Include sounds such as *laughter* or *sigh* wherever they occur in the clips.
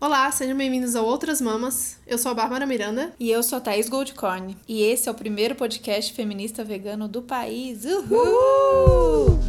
Olá, sejam bem-vindos ao Outras Mamas. Eu sou a Bárbara Miranda. E eu sou a Thaís Goldcorn. E esse é o primeiro podcast feminista vegano do país. Uhul! Uhul!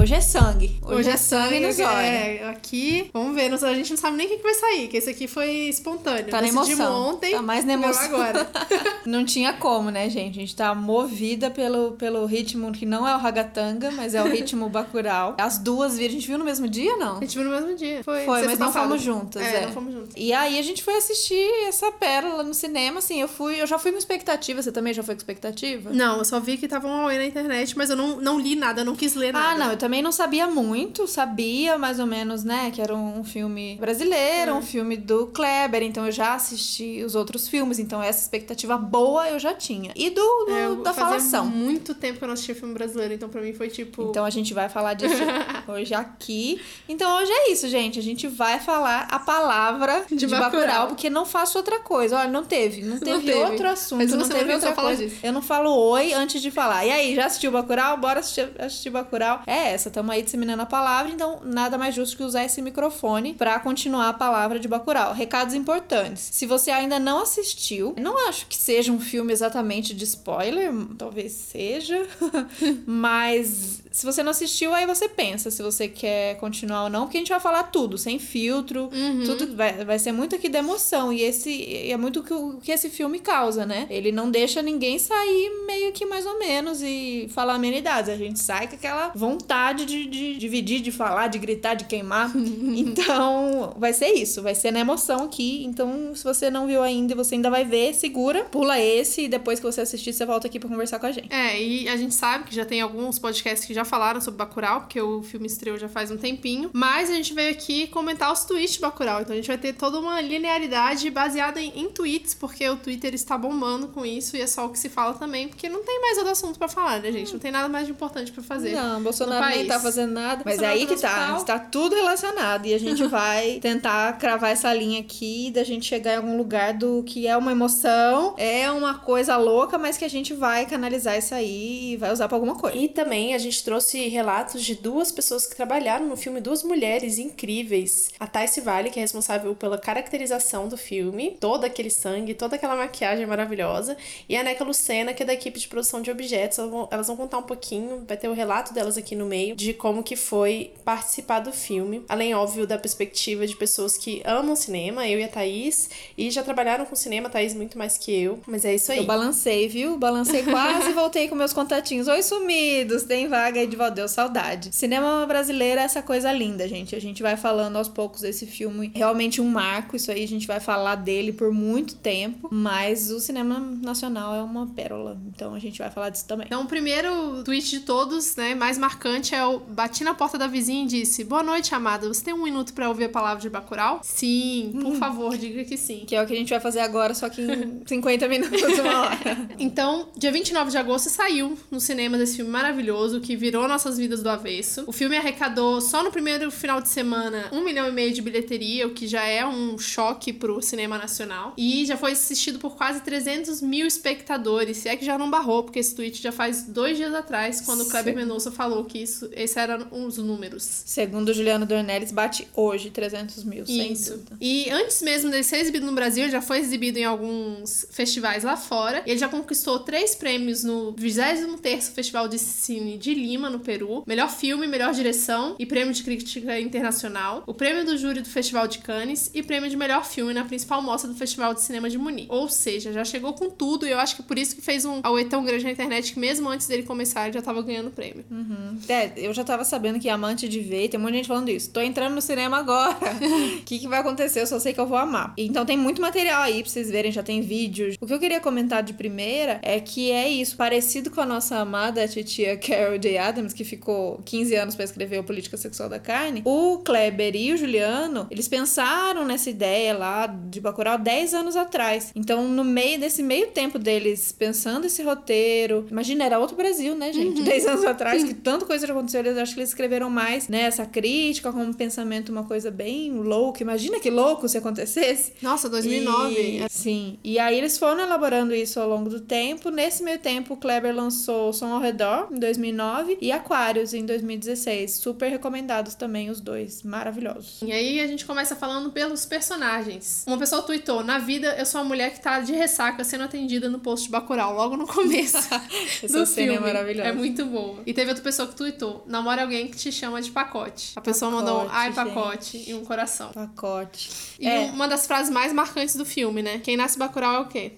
Hoje é sangue. Hoje, Hoje é, sangue, nos olhos. É, aqui, vamos ver, a gente não sabe nem o que vai sair, que esse aqui foi espontâneo. Tá na emoção. ontem. Tá mais na emoção. agora. *laughs* não tinha como, né, gente? A gente tá movida pelo, pelo ritmo que não é o ragatanga, mas é o ritmo bacural. As duas viram, a gente viu no mesmo dia, não? A gente viu no mesmo dia. Foi, foi mas não fomos juntas, é, é. não fomos juntas. E aí a gente foi assistir essa pérola no cinema, assim, eu fui, eu já fui com expectativa, você também já foi com expectativa? Não, eu só vi que tava um na internet, mas eu não, não li nada, eu não quis ler ah, nada. Ah, não, eu também não sabia muito, sabia mais ou menos, né, que era um filme brasileiro, é. um filme do Kleber, então eu já assisti os outros filmes, então essa expectativa boa eu já tinha. E do, do é, da falação. muito tempo que eu não assisti filme brasileiro, então pra mim foi tipo. Então a gente vai falar disso *laughs* hoje aqui. Então hoje é isso, gente. A gente vai falar a palavra *laughs* de, de Bacurau, Bacurau, porque não faço outra coisa. Olha, não teve. Não teve, não teve. outro assunto, Mas não teve outra coisa. Disso. Eu não falo oi antes de falar. E aí, já assistiu Bacurau? Bora assistir, assistir Bacurau. É essa, tamo aí disseminando a palavra, então nada mais justo que usar esse microfone para continuar a palavra de Bacurau. Recados importantes. Se você ainda não assistiu, não acho que seja um filme exatamente de spoiler, talvez seja, *laughs* mas se você não assistiu, aí você pensa se você quer continuar ou não, porque a gente vai falar tudo, sem filtro, uhum. tudo vai, vai ser muito aqui da emoção. E esse é muito o que, o que esse filme causa, né? Ele não deixa ninguém sair meio que mais ou menos e falar amenidades. A gente sai com aquela vontade de, de dividir, de falar, de gritar, de queimar. *laughs* então, vai ser isso, vai ser na emoção aqui. Então, se você não viu ainda e você ainda vai ver, segura, pula esse e depois que você assistir, você volta aqui para conversar com a gente. É, e a gente sabe que já tem alguns podcasts que já já falaram sobre Bacurau, porque o filme estreou já faz um tempinho. Mas a gente veio aqui comentar os tweets de Bacurau. Então a gente vai ter toda uma linearidade baseada em, em tweets, porque o Twitter está bombando com isso e é só o que se fala também, porque não tem mais outro assunto para falar, né, gente? Não tem nada mais de importante para fazer. Não, Bolsonaro nem tá fazendo nada. Mas é aí que tá. Está tudo relacionado. E a gente *laughs* vai tentar cravar essa linha aqui da gente chegar em algum lugar do que é uma emoção, é uma coisa louca, mas que a gente vai canalizar isso aí e vai usar pra alguma coisa. E também a gente trouxe relatos de duas pessoas que trabalharam no filme, duas mulheres incríveis. A Taisi Vale, que é responsável pela caracterização do filme, todo aquele sangue, toda aquela maquiagem maravilhosa, e a Neca Lucena, que é da equipe de produção de objetos. Elas vão, elas vão contar um pouquinho, vai ter o relato delas aqui no meio, de como que foi participar do filme. Além, óbvio, da perspectiva de pessoas que amam cinema, eu e a Thaís, e já trabalharam com cinema, a Thaís muito mais que eu, mas é isso aí. Eu balancei, viu? Balancei quase e voltei com meus contatinhos. Oi, sumidos! Tem vaga aí de volta deu saudade. Cinema brasileiro é essa coisa linda, gente. A gente vai falando aos poucos desse filme. Realmente um marco, isso aí a gente vai falar dele por muito tempo. Mas o cinema nacional é uma pérola. Então a gente vai falar disso também. Então, o primeiro tweet de todos, né, mais marcante o bati na porta da vizinha e disse: Boa noite, amada. Você tem um minuto para ouvir a palavra de Bacurau? Sim, por hum. favor, diga que sim. Que é o que a gente vai fazer agora, só que em 50 minutos, uma hora. *laughs* então, dia 29 de agosto saiu no cinema desse filme maravilhoso que virou nossa nossas vidas do avesso. O filme arrecadou só no primeiro final de semana um milhão e meio de bilheteria, o que já é um choque pro cinema nacional. E já foi assistido por quase 300 mil espectadores. Se é que já não barrou, porque esse tweet já faz dois dias atrás, quando o Kleber Mendonça falou que isso, esses eram os números. Segundo o Juliano Dornelles, bate hoje 300 mil, isso. E antes mesmo dele ser exibido no Brasil, ele já foi exibido em alguns festivais lá fora. Ele já conquistou três prêmios no 23º Festival de Cine de Lima, no Peru Peru, melhor filme, melhor direção e prêmio de crítica internacional, o prêmio do júri do Festival de Cannes e prêmio de melhor filme na principal mostra do Festival de Cinema de Munique. Ou seja, já chegou com tudo e eu acho que por isso que fez um auê tão grande na internet que mesmo antes dele começar ele já tava ganhando prêmio. Uhum. É, eu já tava sabendo que amante de ver, tem muita gente falando isso. Tô entrando no cinema agora. *laughs* O que, que vai acontecer? Eu só sei que eu vou amar. Então tem muito material aí pra vocês verem, já tem vídeos. O que eu queria comentar de primeira é que é isso, parecido com a nossa amada titia Carol J. Adams, que ficou 15 anos para escrever o Política Sexual da Carne, o Kleber e o Juliano, eles pensaram nessa ideia lá de Bacurau 10 anos atrás. Então, no meio desse meio tempo deles pensando esse roteiro, imagina, era outro Brasil, né, gente? Uhum. *laughs* 10 anos atrás, que tanta coisa coisa já aconteceu, eu acho que eles escreveram mais, né, essa crítica como um pensamento, uma coisa bem louca. Imagina que louco se acontecesse. Nossa, 2009. E, sim. E aí eles foram elaborando isso ao longo do tempo. Nesse meio tempo, o Kleber lançou Som ao Redor, em 2009, e Aquários, em 2016. Super recomendados também os dois. Maravilhosos. E aí a gente começa falando pelos personagens. Uma pessoa tweetou, na vida eu sou uma mulher que tá de ressaca sendo atendida no posto de Bacurau, logo no começo *laughs* do filme. É maravilhosa. É muito boa. E teve outra pessoa que tweetou, namora alguém que te chama de pacote. A pessoa pacote, mandou um ai pacote gente. e um coração. Pacote. E é. uma das frases mais marcantes do filme, né? Quem nasce Bacurau é o quê?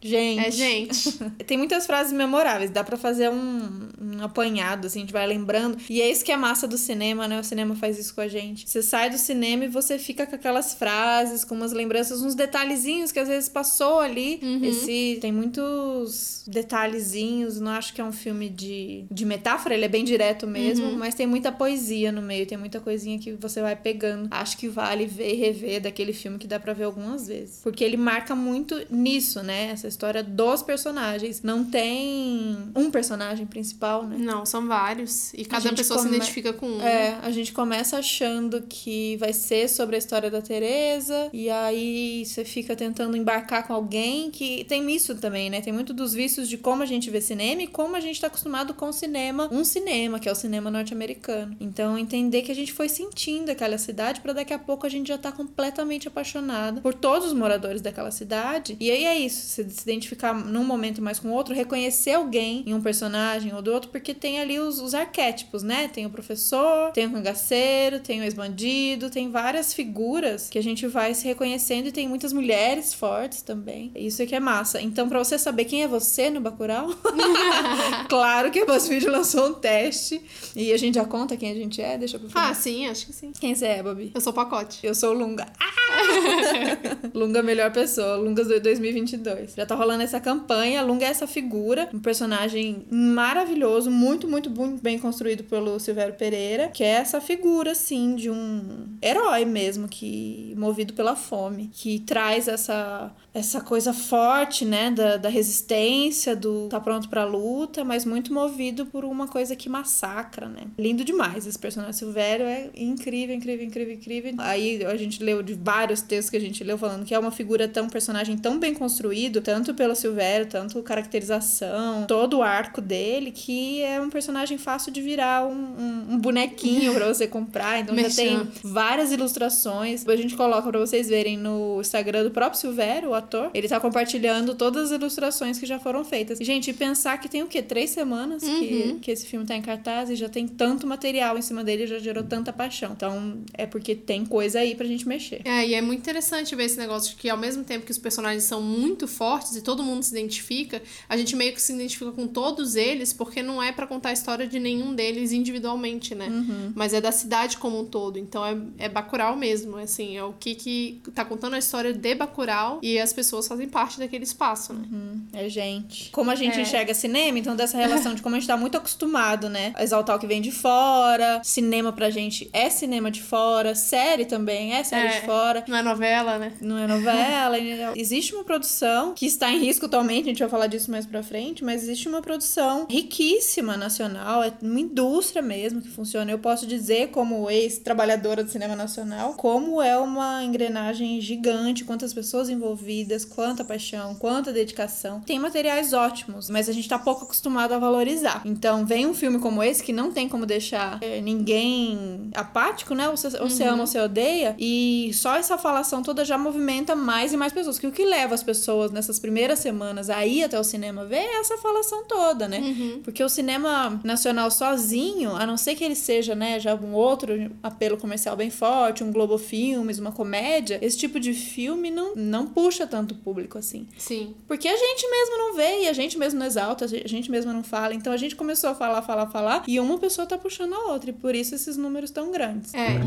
Gente. É gente. *laughs* Tem muitas frases memoráveis, dá para fazer um, um, apanhado, assim, a gente vai lembrando. E é isso que é a massa do cinema, né? O cinema faz isso com a gente. Você sai do cinema e você fica com aquelas frases, com umas lembranças, uns detalhezinhos que às vezes passou ali. Uhum. Esse tem muitos detalhezinhos, não acho que é um filme de, de metáfora, ele é bem direto mesmo, uhum. mas tem muita poesia no meio, tem muita coisinha que você vai pegando. Acho que vale ver e rever daquele filme que dá para ver algumas vezes. Porque ele marca muito nisso, né? Essa história dos personagens. Não tem um personagem principal, né? Não, são vários. E cada pessoa come... se identifica com um. É, a gente começa achando que vai ser sobre a história da Teresa. E aí você fica tentando embarcar com alguém que tem isso também, né? Tem muito dos vícios de como a gente vê cinema e como a gente tá acostumado com o cinema, um cinema, que é o cinema norte-americano. Então, entender que a gente foi sentindo aquela cidade para daqui a pouco a gente já tá completamente apaixonado por todos os moradores daquela cidade. E aí é isso, você se identificar num momento mais com o outro, reconhecer alguém em um personagem ou do outro, porque tem ali os, os arquétipos, né? Tem o professor, tem o cangaceiro, tem o ex-bandido, tem várias figuras que a gente vai se reconhecendo e tem muitas mulheres fortes também. Isso é que é massa. Então, para você saber quem é você no Bacurau, *laughs* *laughs* claro que a BuzzFeed lançou um teste e a gente já conta quem a gente é, deixa pro final. Ah, sim, acho que sim. Quem você é, Babi? Eu sou o Pacote. Eu sou o Lunga. Ah! *laughs* Lunga melhor pessoa, Lungas 2022. Já tá rolando essa campanha. Lunga é essa figura, um personagem maravilhoso, muito, muito, muito bem construído pelo Silvério Pereira, que é essa figura, assim, de um herói mesmo, que movido pela fome, que traz essa, essa coisa forte, né, da, da resistência, do tá pronto pra luta, mas muito movido por uma coisa que massacra, né. Lindo demais esse personagem. Silvério é incrível, incrível, incrível, incrível. Aí a gente leu de vários textos que a gente leu falando que é uma figura tão, personagem tão bem construído, tanto pelo Silvério, tanto caracterização, todo o arco dele, que é um personagem fácil de virar um, um, um bonequinho para você comprar. Então já tem várias ilustrações. A gente coloca para vocês verem no Instagram do próprio Silvério, o ator. Ele tá compartilhando todas as ilustrações que já foram feitas. E, gente, pensar que tem o quê? Três semanas uhum. que, que esse filme tá em cartaz e já tem tanto material em cima dele, já gerou tanta paixão. Então é porque tem coisa aí pra gente mexer. É, e é muito interessante ver esse negócio de que ao mesmo tempo que os personagens são muito fortes e todo mundo se identifica, a gente meio que se identifica com todos eles, porque não é para contar a história de nenhum deles individualmente, né? Uhum. Mas é da cidade como um todo. Então é, é Bacurau mesmo, assim, é o que que tá contando a história de Bacurau e as pessoas fazem parte daquele espaço, né? Uhum. É gente. Como a gente é. enxerga cinema, então dessa relação de como a gente tá muito acostumado, né? A exaltar o que vem de fora, cinema pra gente é cinema de fora, série também é série é. de fora. Não é novela, né? Não é novela. *laughs* Existe uma produção que está em risco atualmente, a gente vai falar disso mais pra frente, mas existe uma produção riquíssima nacional, é uma indústria mesmo que funciona. Eu posso dizer, como ex-trabalhadora do cinema nacional, como é uma engrenagem gigante, quantas pessoas envolvidas, quanta paixão, quanta dedicação. Tem materiais ótimos, mas a gente tá pouco acostumado a valorizar. Então, vem um filme como esse que não tem como deixar é, ninguém apático, né? Ou você, ou você uhum. ama ou você odeia, e só essa falação toda já movimenta mais e mais pessoas. Que o que leva as pessoas nessas primeiras semanas a ir até o cinema ver é essa falação toda, né? Uhum. Porque o cinema nacional sozinho, a não ser que ele seja, né, já um outro apelo comercial bem forte, um Globo Filmes, uma comédia, esse tipo de filme não, não puxa tanto público assim. Sim. Porque a gente mesmo não vê e a gente mesmo não exalta, a gente mesmo não fala. Então a gente começou a falar, falar, falar e uma pessoa tá puxando a outra e por isso esses números tão grandes. É.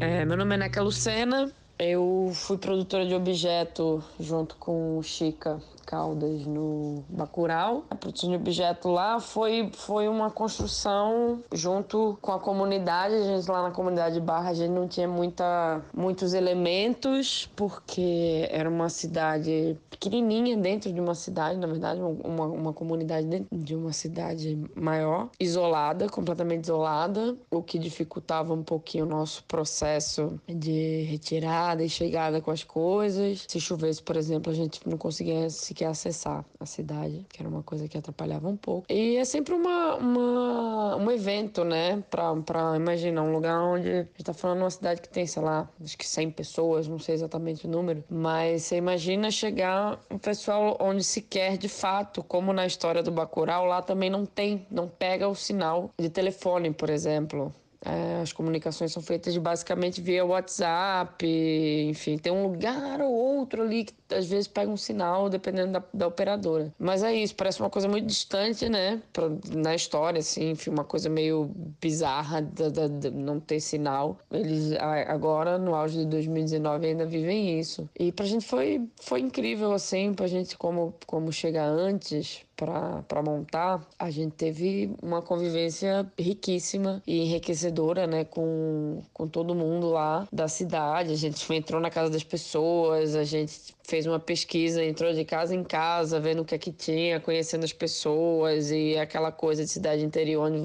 é meu nome é Neca Lucena, eu fui produtora de objeto junto com o Chica Caldas no Bacurau. A de objeto lá foi, foi uma construção junto com a comunidade. A gente lá na comunidade de Barra, a gente não tinha muita, muitos elementos, porque era uma cidade pequenininha dentro de uma cidade, na verdade, uma, uma comunidade dentro de uma cidade maior, isolada, completamente isolada, o que dificultava um pouquinho o nosso processo de retirada e chegada com as coisas. Se chovesse, por exemplo, a gente não conseguia sequer acessar a cidade, que era uma coisa que atrapalhava um pouco. E é sempre uma, uma um evento, né, pra, pra imaginar um lugar onde a gente tá falando uma cidade que tem, sei lá, acho que 100 pessoas, não sei exatamente o número, mas você imagina chegar um pessoal onde se quer de fato, como na história do Bacurau, lá também não tem, não pega o sinal de telefone, por exemplo. É, as comunicações são feitas basicamente via WhatsApp, enfim, tem um lugar ou outro ali que às vezes pega um sinal dependendo da, da operadora. Mas é isso, parece uma coisa muito distante, né? Pra, na história, assim, uma coisa meio bizarra de não ter sinal. Eles agora, no auge de 2019, ainda vivem isso. E pra gente foi, foi incrível, assim, pra gente como, como chegar antes para montar, a gente teve uma convivência riquíssima e enriquecedora, né, com, com todo mundo lá da cidade. A gente entrou na casa das pessoas, a gente fez uma pesquisa, entrou de casa em casa, vendo o que é que tinha, conhecendo as pessoas e aquela coisa de cidade interior onde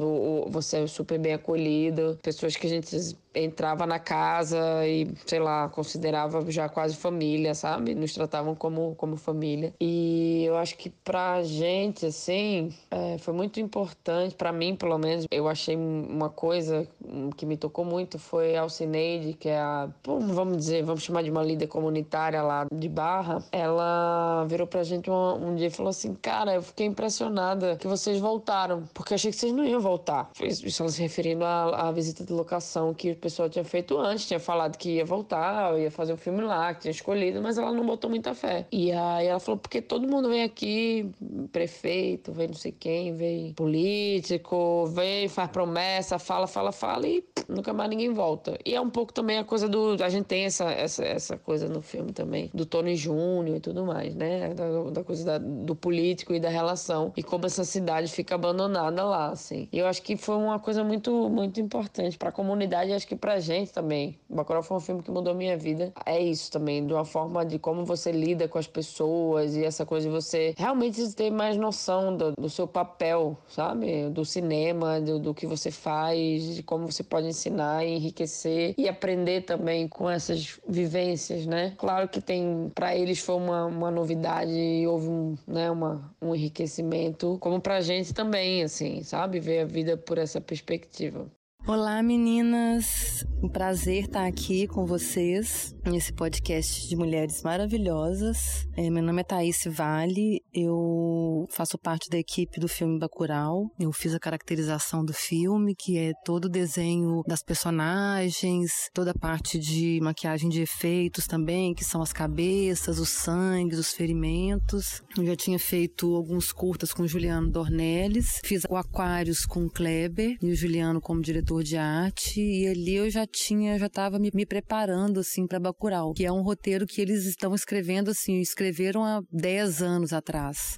você é super bem acolhido, pessoas que a gente entrava na casa e, sei lá, considerava já quase família, sabe? Nos tratavam como, como família. E eu acho que pra gente, assim, é, foi muito importante, para mim, pelo menos, eu achei uma coisa que me tocou muito foi a Alcineide, que é a, vamos dizer, vamos chamar de uma líder comunitária lá de Barra. Ela virou pra gente um, um dia e falou assim: Cara, eu fiquei impressionada que vocês voltaram, porque achei que vocês não iam voltar. Isso se referindo à, à visita de locação que pessoa tinha feito antes, tinha falado que ia voltar, ia fazer um filme lá, que tinha escolhido, mas ela não botou muita fé. E aí ela falou, porque todo mundo vem aqui, prefeito, vem não sei quem, vem político, vem, faz promessa, fala, fala, fala e nunca mais ninguém volta. E é um pouco também a coisa do. A gente tem essa, essa, essa coisa no filme também, do Tony Júnior e tudo mais, né? Da, da coisa da, do político e da relação. E como essa cidade fica abandonada lá, assim. E eu acho que foi uma coisa muito, muito importante para a comunidade, acho que pra gente também. Bacurau foi um filme que mudou minha vida. É isso também, de uma forma de como você lida com as pessoas e essa coisa de você realmente ter mais noção do, do seu papel, sabe? Do cinema, do, do que você faz, de como você pode ensinar e enriquecer e aprender também com essas vivências, né? Claro que tem, para eles foi uma, uma novidade e houve um, né, uma, um enriquecimento, como pra gente também, assim, sabe? Ver a vida por essa perspectiva. Olá meninas, um prazer estar aqui com vocês nesse podcast de mulheres maravilhosas. É, meu nome é Thaís Vale, eu faço parte da equipe do filme Bacurau. Eu fiz a caracterização do filme, que é todo o desenho das personagens, toda a parte de maquiagem de efeitos também, que são as cabeças, os sangues, os ferimentos. Eu já tinha feito alguns curtas com Juliano Dornelles, fiz o Aquários com Kleber e o Juliano como diretor diretor de arte e ali eu já tinha, já estava me, me, preparando assim para Bacurau, que é um roteiro que eles estão escrevendo assim, escreveram há 10 anos atrás.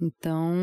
Então,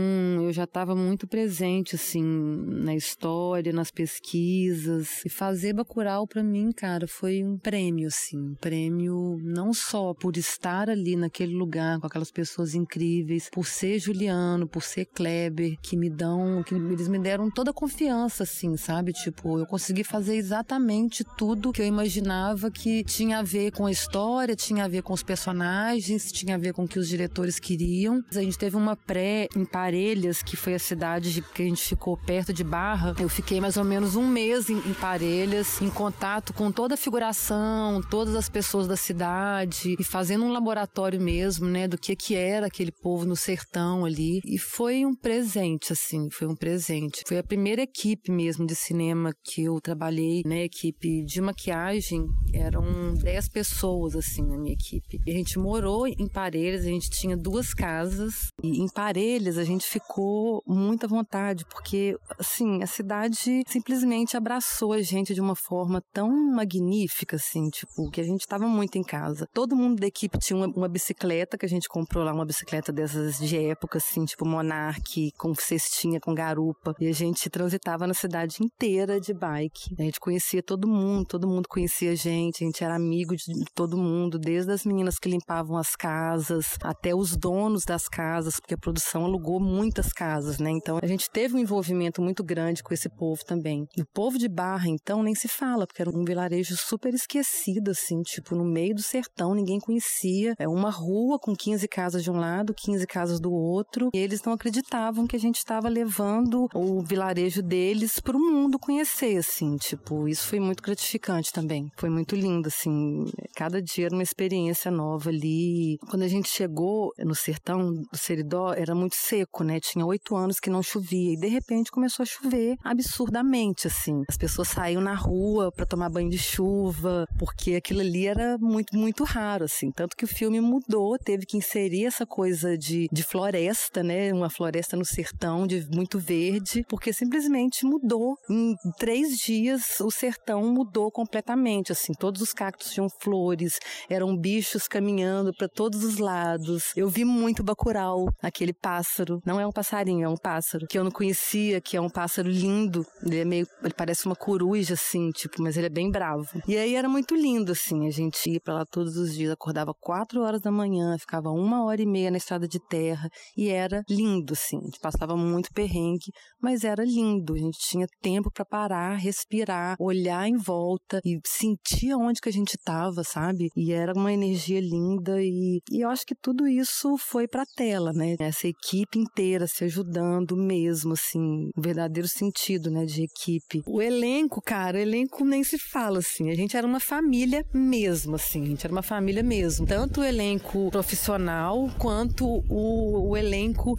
eu já estava muito presente, assim, na história, nas pesquisas. E fazer Bacurau, para mim, cara, foi um prêmio, assim. Um prêmio não só por estar ali naquele lugar com aquelas pessoas incríveis, por ser Juliano, por ser Kleber, que me dão, que eles me deram toda a confiança, assim, sabe? Tipo, eu consegui fazer exatamente tudo que eu imaginava que tinha a ver com a história, tinha a ver com os personagens, tinha a ver com o que os diretores queriam. A gente teve uma pré em Parelhas, que foi a cidade que a gente ficou perto de Barra. Eu fiquei mais ou menos um mês em, em Parelhas, em contato com toda a figuração, todas as pessoas da cidade e fazendo um laboratório mesmo, né, do que que era aquele povo no sertão ali. E foi um presente, assim, foi um presente. Foi a primeira equipe mesmo de cinema que eu trabalhei, né, equipe de maquiagem. Eram 10 pessoas, assim, na minha equipe. E a gente morou em Parelhas, a gente tinha duas casas. E em Parelhas Parelhas, a gente ficou muito à vontade, porque, assim, a cidade simplesmente abraçou a gente de uma forma tão magnífica, assim, tipo, que a gente estava muito em casa. Todo mundo da equipe tinha uma, uma, bicicleta que a gente comprou lá, uma bicicleta dessas de época, assim, tipo Monarch, com cestinha, com garupa. E a gente transitava na cidade inteira de bike. A gente conhecia todo mundo, todo mundo conhecia a gente, a gente era amigo de todo mundo, desde as meninas que limpavam as casas, até os donos das casas, porque a produção alugou muitas casas, né? Então a gente teve um envolvimento muito grande com esse povo também. O povo de Barra, então, nem se fala, porque era um vilarejo super esquecido, assim, tipo, no meio do sertão, ninguém conhecia. É uma rua com 15 casas de um lado, 15 casas do outro, e eles não acreditavam que a gente estava levando o vilarejo deles para o mundo conhecer, assim, tipo, isso foi muito gratificante também. Foi muito lindo, assim, cada dia era uma experiência nova ali. Quando a gente chegou no sertão do Seridó, era muito seco, né? Tinha oito anos que não chovia e de repente começou a chover absurdamente, assim. As pessoas saíam na rua para tomar banho de chuva, porque aquilo ali era muito, muito raro, assim. Tanto que o filme mudou, teve que inserir essa coisa de, de floresta, né? Uma floresta no sertão, de muito verde, porque simplesmente mudou. Em três dias, o sertão mudou completamente, assim. Todos os cactos tinham flores, eram bichos caminhando para todos os lados. Eu vi muito bacural, aquele pássaro. Não é um passarinho, é um pássaro que eu não conhecia, que é um pássaro lindo. Ele é meio, ele parece uma coruja assim, tipo, mas ele é bem bravo. E aí era muito lindo assim, a gente ia para lá todos os dias, acordava quatro horas da manhã, ficava uma hora e meia na estrada de terra e era lindo assim. A gente passava muito perrengue, mas era lindo. A gente tinha tempo para parar, respirar, olhar em volta e sentir onde que a gente estava, sabe? E era uma energia linda e, e eu acho que tudo isso foi pra tela, né? Essa equipe inteira se ajudando mesmo, assim, o verdadeiro sentido, né, de equipe. O elenco, cara, o elenco nem se fala, assim, a gente era uma família mesmo, assim, a gente era uma família mesmo. Tanto o elenco profissional quanto o, o elenco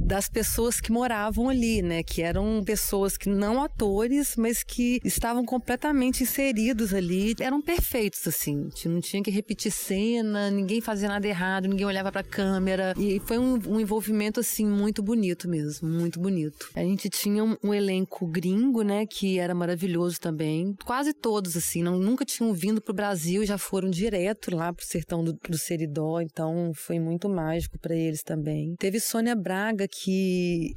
das pessoas que moravam ali, né, que eram pessoas que não atores, mas que estavam completamente inseridos ali, eram perfeitos, assim, não tinha que repetir cena, ninguém fazia nada errado, ninguém olhava pra câmera. E foi um, um envolvimento, assim, muito bonito mesmo, muito bonito. A gente tinha um, um, elenco gringo, né, que era maravilhoso também. Quase todos, assim, não, nunca tinham vindo pro Brasil, já foram direto lá pro sertão do, do Seridó, então foi muito mágico para eles também. Teve Sônia Braga, que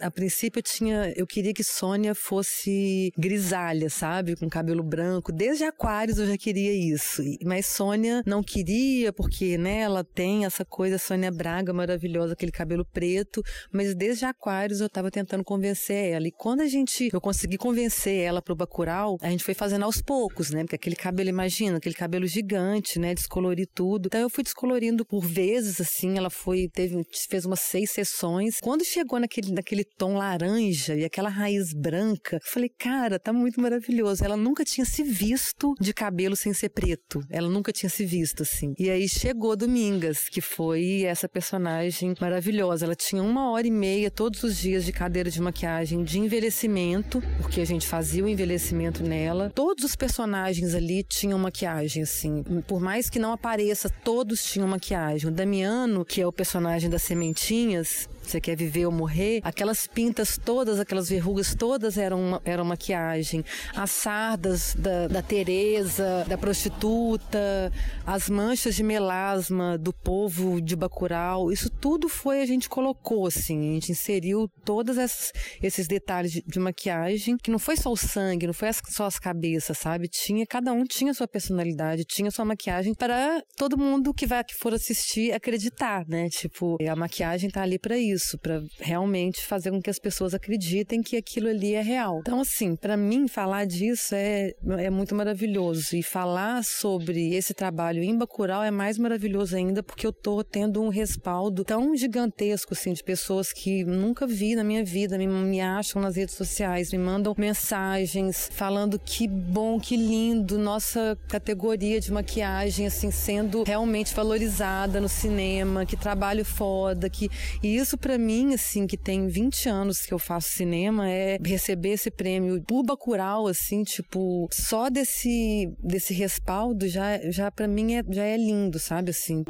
a princípio eu tinha, eu queria que Sônia fosse grisalha, sabe, com cabelo branco. Desde Aquários eu já queria isso. Mas Sônia não queria porque, né, ela tem essa coisa Sônia Braga maravilhosa, aquele cabelo preto, mas desde Aquários eu tava tentando convencer ela. E quando a gente eu consegui convencer ela pro Bacurau, a gente foi fazendo aos poucos, né? Porque aquele cabelo, imagina, aquele cabelo gigante, né, descolorir tudo. Então eu fui descolorindo por vezes assim, ela foi teve fez umas seis sessões. Quando chegou naquele naquele tom laranja e aquela raiz branca, eu falei, cara, tá muito maravilhoso. Ela nunca tinha se visto de cabelo sem ser preto. Ela nunca tinha se visto assim. E aí chegou Domingas, que foi essa personagem maravilhosa. Ela tinha uma hora e meia todos os dias de cadeira de maquiagem de envelhecimento, porque a gente fazia o envelhecimento nela. Todos os personagens ali tinham maquiagem, assim. Por mais que não apareça, todos tinham maquiagem. O Damiano, que é o personagem das sementinhas, você quer viver ou morrer, aquelas pintas todas, aquelas verrugas todas eram, eram maquiagem. As sardas da, da Tereza, da prostituta, as manchas de melasma do povo de Bacurau, isso tudo foi, a gente colocou assim, a gente inseriu todos esses, detalhes de, de maquiagem, que não foi só o sangue, não foi as, só as cabeças, sabe? Tinha, cada um tinha sua personalidade, tinha sua maquiagem para todo mundo que vai que for assistir acreditar, né? Tipo, a maquiagem tá ali para isso isso, para realmente fazer com que as pessoas acreditem que aquilo ali é real. Então, assim, para mim, falar disso é, é muito maravilhoso. E falar sobre esse trabalho em Bacurau é mais maravilhoso ainda, porque eu tô tendo um respaldo tão gigantesco, assim, de pessoas que nunca vi na minha vida, me, me acham nas redes sociais, me mandam mensagens falando que bom, que lindo, nossa categoria de maquiagem, assim, sendo realmente valorizada no cinema, que trabalho foda, que e isso para mim, assim, que tem 20 anos que eu faço cinema, é receber esse prêmio por Bacurau, assim, tipo, só desse, desse respaldo já, já para mim é, já é lindo, sabe, assim.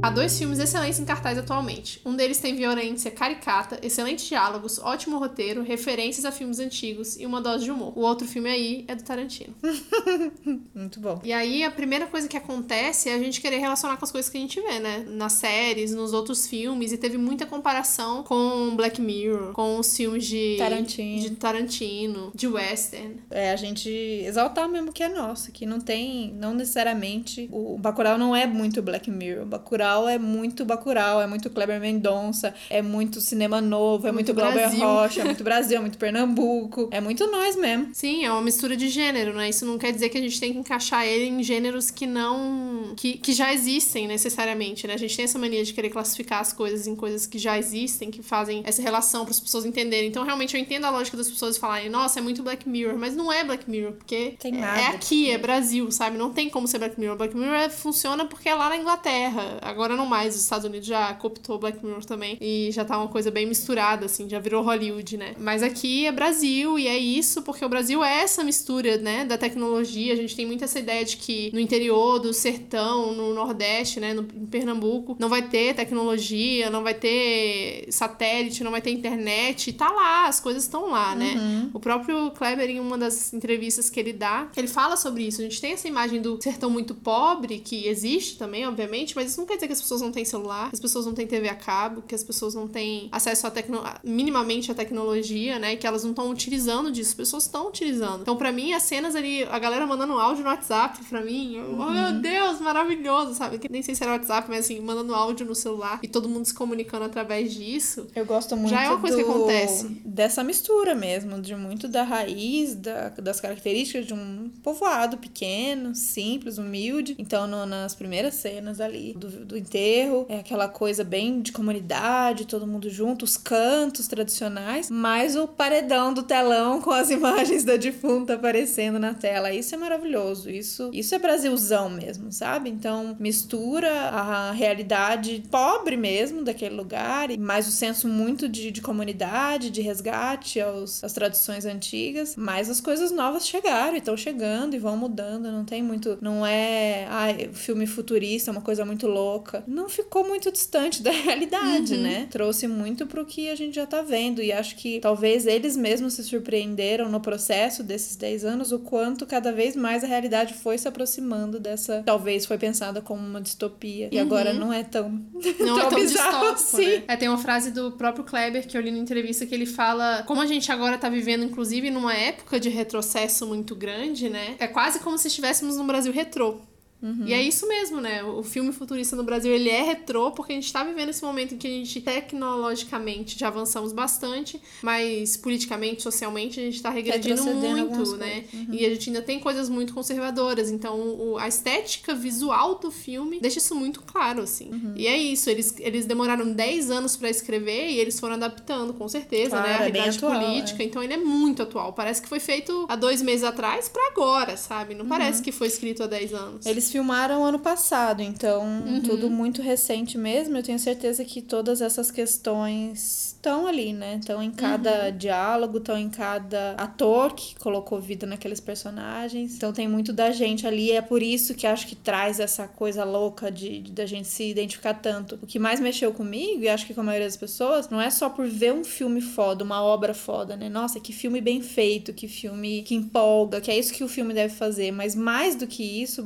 Há dois filmes excelentes em cartaz atualmente. Um deles tem violência caricata, excelentes diálogos, ótimo roteiro, referências a filmes antigos e uma dose de humor. O outro filme aí é do Tarantino. *laughs* Muito bom. E aí a primeira coisa que acontece é a gente querer relacionar com as coisas que a gente vê, né? Nas séries, nos outros filmes, e teve muita comparação com Black Mirror, com os filmes de Tarantino, de, Tarantino, de western. É, a gente exaltar mesmo que é nosso, que não tem, não necessariamente, o Bacurau não é muito Black Mirror. Bacurau é muito Bacurau, é muito Kleber Mendonça, é muito cinema novo, é muito, muito Glauber Rocha, é muito *laughs* Brasil, é muito Pernambuco, é muito nós mesmo. Sim, é uma mistura de gênero, né? Isso não quer dizer que a gente tem que encaixar ele em gêneros que não. que, que já existem necessariamente, né? A gente tem essa mania de querer classificar as coisas em coisas que já existem, que fazem essa relação para as pessoas entenderem. Então, realmente, eu entendo a lógica das pessoas falarem, nossa, é muito Black Mirror, mas não é Black Mirror, porque é aqui, é Brasil, sabe? Não tem como ser Black Mirror. Black Mirror é, funciona porque é lá na Inglaterra. Agora não mais, os Estados Unidos já cooptou Black Mirror também e já tá uma coisa bem misturada, assim, já virou Hollywood, né? Mas aqui é Brasil e é isso porque o Brasil é essa mistura, né, da tecnologia. A gente tem muito essa ideia de que no interior do sertão, no Nordeste, né, no, em Pernambuco, não vai ter tecnologia, não vai ter satélite, não vai ter internet. E tá lá, as coisas estão lá, né? Uhum. O próprio Kleber, em uma das entrevistas que ele dá, ele fala sobre isso. A gente tem essa imagem do sertão muito pobre, que existe também, obviamente, mas isso não quer dizer que as pessoas não têm celular, que as pessoas não têm TV a cabo, que as pessoas não têm acesso a tecno... minimamente à tecnologia, né? Que elas não estão utilizando disso. As pessoas estão utilizando. Então, para mim, as cenas ali, a galera mandando áudio no WhatsApp pra mim, eu, uhum. oh meu Deus, maravilhoso, sabe? Nem sei se era WhatsApp, mas assim, mandando áudio no celular e todo mundo se comunicando através disso. Eu gosto muito Já é uma coisa do... que acontece. Dessa mistura mesmo, de muito da raiz, da, das características de um povoado pequeno, simples, humilde. Então, no, nas primeiras cenas ali do, do enterro, é aquela coisa bem de comunidade, todo mundo junto, os cantos tradicionais, mais o paredão do telão com as *laughs* imagens da defunta aparecendo na tela. Isso é maravilhoso. Isso, isso é Brasilzão mesmo, sabe? Então, mistura a realidade pobre mesmo daquele lugar, mais o senso muito de, de comunidade, de resgate aos, às tradições antigas, mas as coisas novas chegaram e estão chegando e vão mudando. Não tem muito. Não é. Ai, filme futurista, uma coisa muito louca. Não ficou muito distante *laughs* da realidade, uhum. né? Trouxe muito pro que a gente já tá vendo. E acho que talvez eles mesmos se surpreenderam no processo desses 10 anos o quanto cada vez mais a realidade foi se aproximando dessa. Talvez foi pensada como uma distopia. E uhum. agora não é tão. Não tão *laughs* é tão distópico, assim. né? É, tem uma frase do próprio Kleber que eu li na entrevista que ele fala como a gente agora tá vivendo, inclusive, numa época de retrocesso muito grande, né? É quase como se estivéssemos no Brasil retrô. Uhum. E é isso mesmo, né? O filme futurista no Brasil, ele é retrô, porque a gente tá vivendo esse momento em que a gente, tecnologicamente, já avançamos bastante, mas politicamente, socialmente, a gente tá regredindo muito, né? Uhum. E a gente ainda tem coisas muito conservadoras. Então, o, a estética visual do filme deixa isso muito claro, assim. Uhum. E é isso, eles, eles demoraram 10 anos para escrever e eles foram adaptando, com certeza, claro, né? A é realidade atual, política. É. Então, ele é muito atual. Parece que foi feito há dois meses atrás para agora, sabe? Não parece uhum. que foi escrito há 10 anos. Eles filmaram ano passado, então uhum. tudo muito recente mesmo. Eu tenho certeza que todas essas questões estão ali, né? Estão em cada uhum. diálogo, estão em cada ator que colocou vida naqueles personagens. Então tem muito da gente ali. É por isso que acho que traz essa coisa louca de, de da gente se identificar tanto. O que mais mexeu comigo, e acho que com a maioria das pessoas, não é só por ver um filme foda, uma obra foda, né? Nossa, que filme bem feito, que filme que empolga, que é isso que o filme deve fazer. Mas mais do que isso, o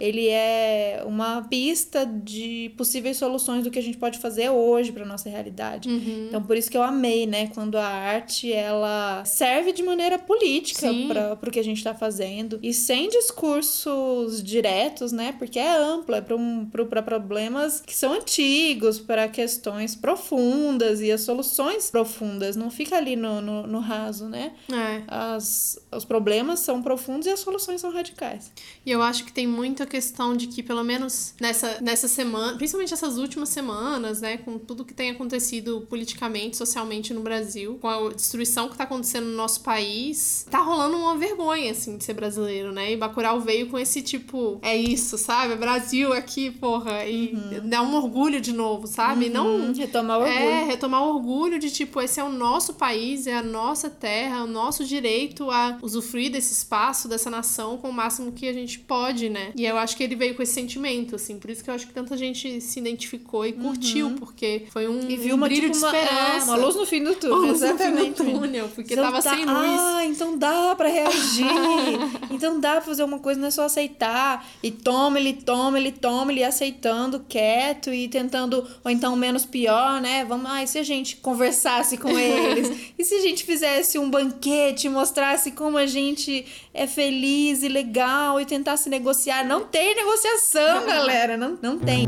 Ele é uma pista de possíveis soluções do que a gente pode fazer hoje para nossa realidade. Uhum. Então por isso que eu amei, né, quando a arte ela serve de maneira política para o que a gente está fazendo e sem discursos diretos, né? Porque é amplo, é para um, problemas que são antigos, para questões profundas e as soluções profundas. Não fica ali no, no, no raso, né? É. As, os problemas são profundos e as soluções são radicais. E eu acho que tem muita questão de que, pelo menos nessa, nessa semana, principalmente essas últimas semanas, né, com tudo que tem acontecido politicamente, socialmente no Brasil, com a destruição que tá acontecendo no nosso país, tá rolando uma vergonha, assim, de ser brasileiro, né? E Bacurau veio com esse tipo, é isso, sabe? Brasil aqui, porra, e uhum. dá um orgulho de novo, sabe? Uhum. Não. Retomar o orgulho. É, retomar o orgulho de, tipo, esse é o nosso país, é a nossa terra, é o nosso direito a usufruir desse espaço, dessa nação com o máximo que a gente pode, né? E eu acho que ele veio com esse sentimento, assim. Por isso que eu acho que tanta gente se identificou e curtiu, uhum. porque foi um, e viu um uma, brilho tipo, de esperança. Uma, é, uma luz no fim do túnel, exatamente. No túnel, porque então tava tá, sem luz. Ah, então dá pra reagir. *laughs* então dá pra fazer uma coisa, não é só aceitar. E toma, ele toma, ele toma, ele aceitando, quieto e tentando, ou então menos pior, né? Vamos, ah, e se a gente conversasse com eles? *laughs* e se a gente fizesse um banquete, mostrasse como a gente é feliz e legal e tentasse negociar? Não tem negociação, galera, não, não tem.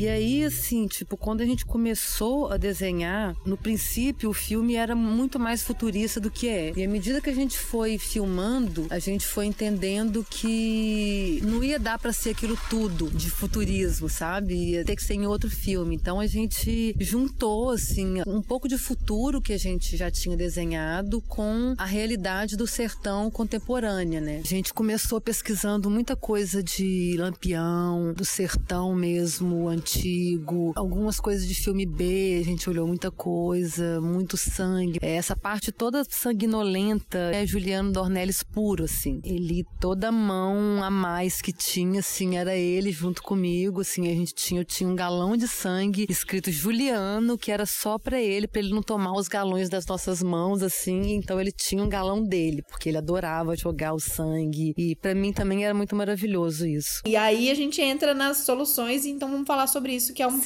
E aí, assim, tipo, quando a gente começou a desenhar, no princípio o filme era muito mais futurista do que é. E à medida que a gente foi filmando, a gente foi entendendo que não ia dar para ser aquilo tudo de futurismo, sabe? Ia ter que ser em outro filme. Então a gente juntou, assim, um pouco de futuro que a gente já tinha desenhado com a realidade do sertão contemporânea, né? A gente começou pesquisando muita coisa de Lampião, do sertão mesmo, antigo antigo, algumas coisas de filme B, a gente olhou muita coisa, muito sangue. É, essa parte toda sanguinolenta é Juliano Dornelles puro, assim. Ele, toda mão a mais que tinha, assim, era ele junto comigo, assim, a gente tinha, eu tinha um galão de sangue escrito Juliano, que era só para ele, para ele não tomar os galões das nossas mãos, assim, então ele tinha um galão dele, porque ele adorava jogar o sangue, e para mim também era muito maravilhoso isso. E aí a gente entra nas soluções, então vamos falar sobre sobre isso, que é um,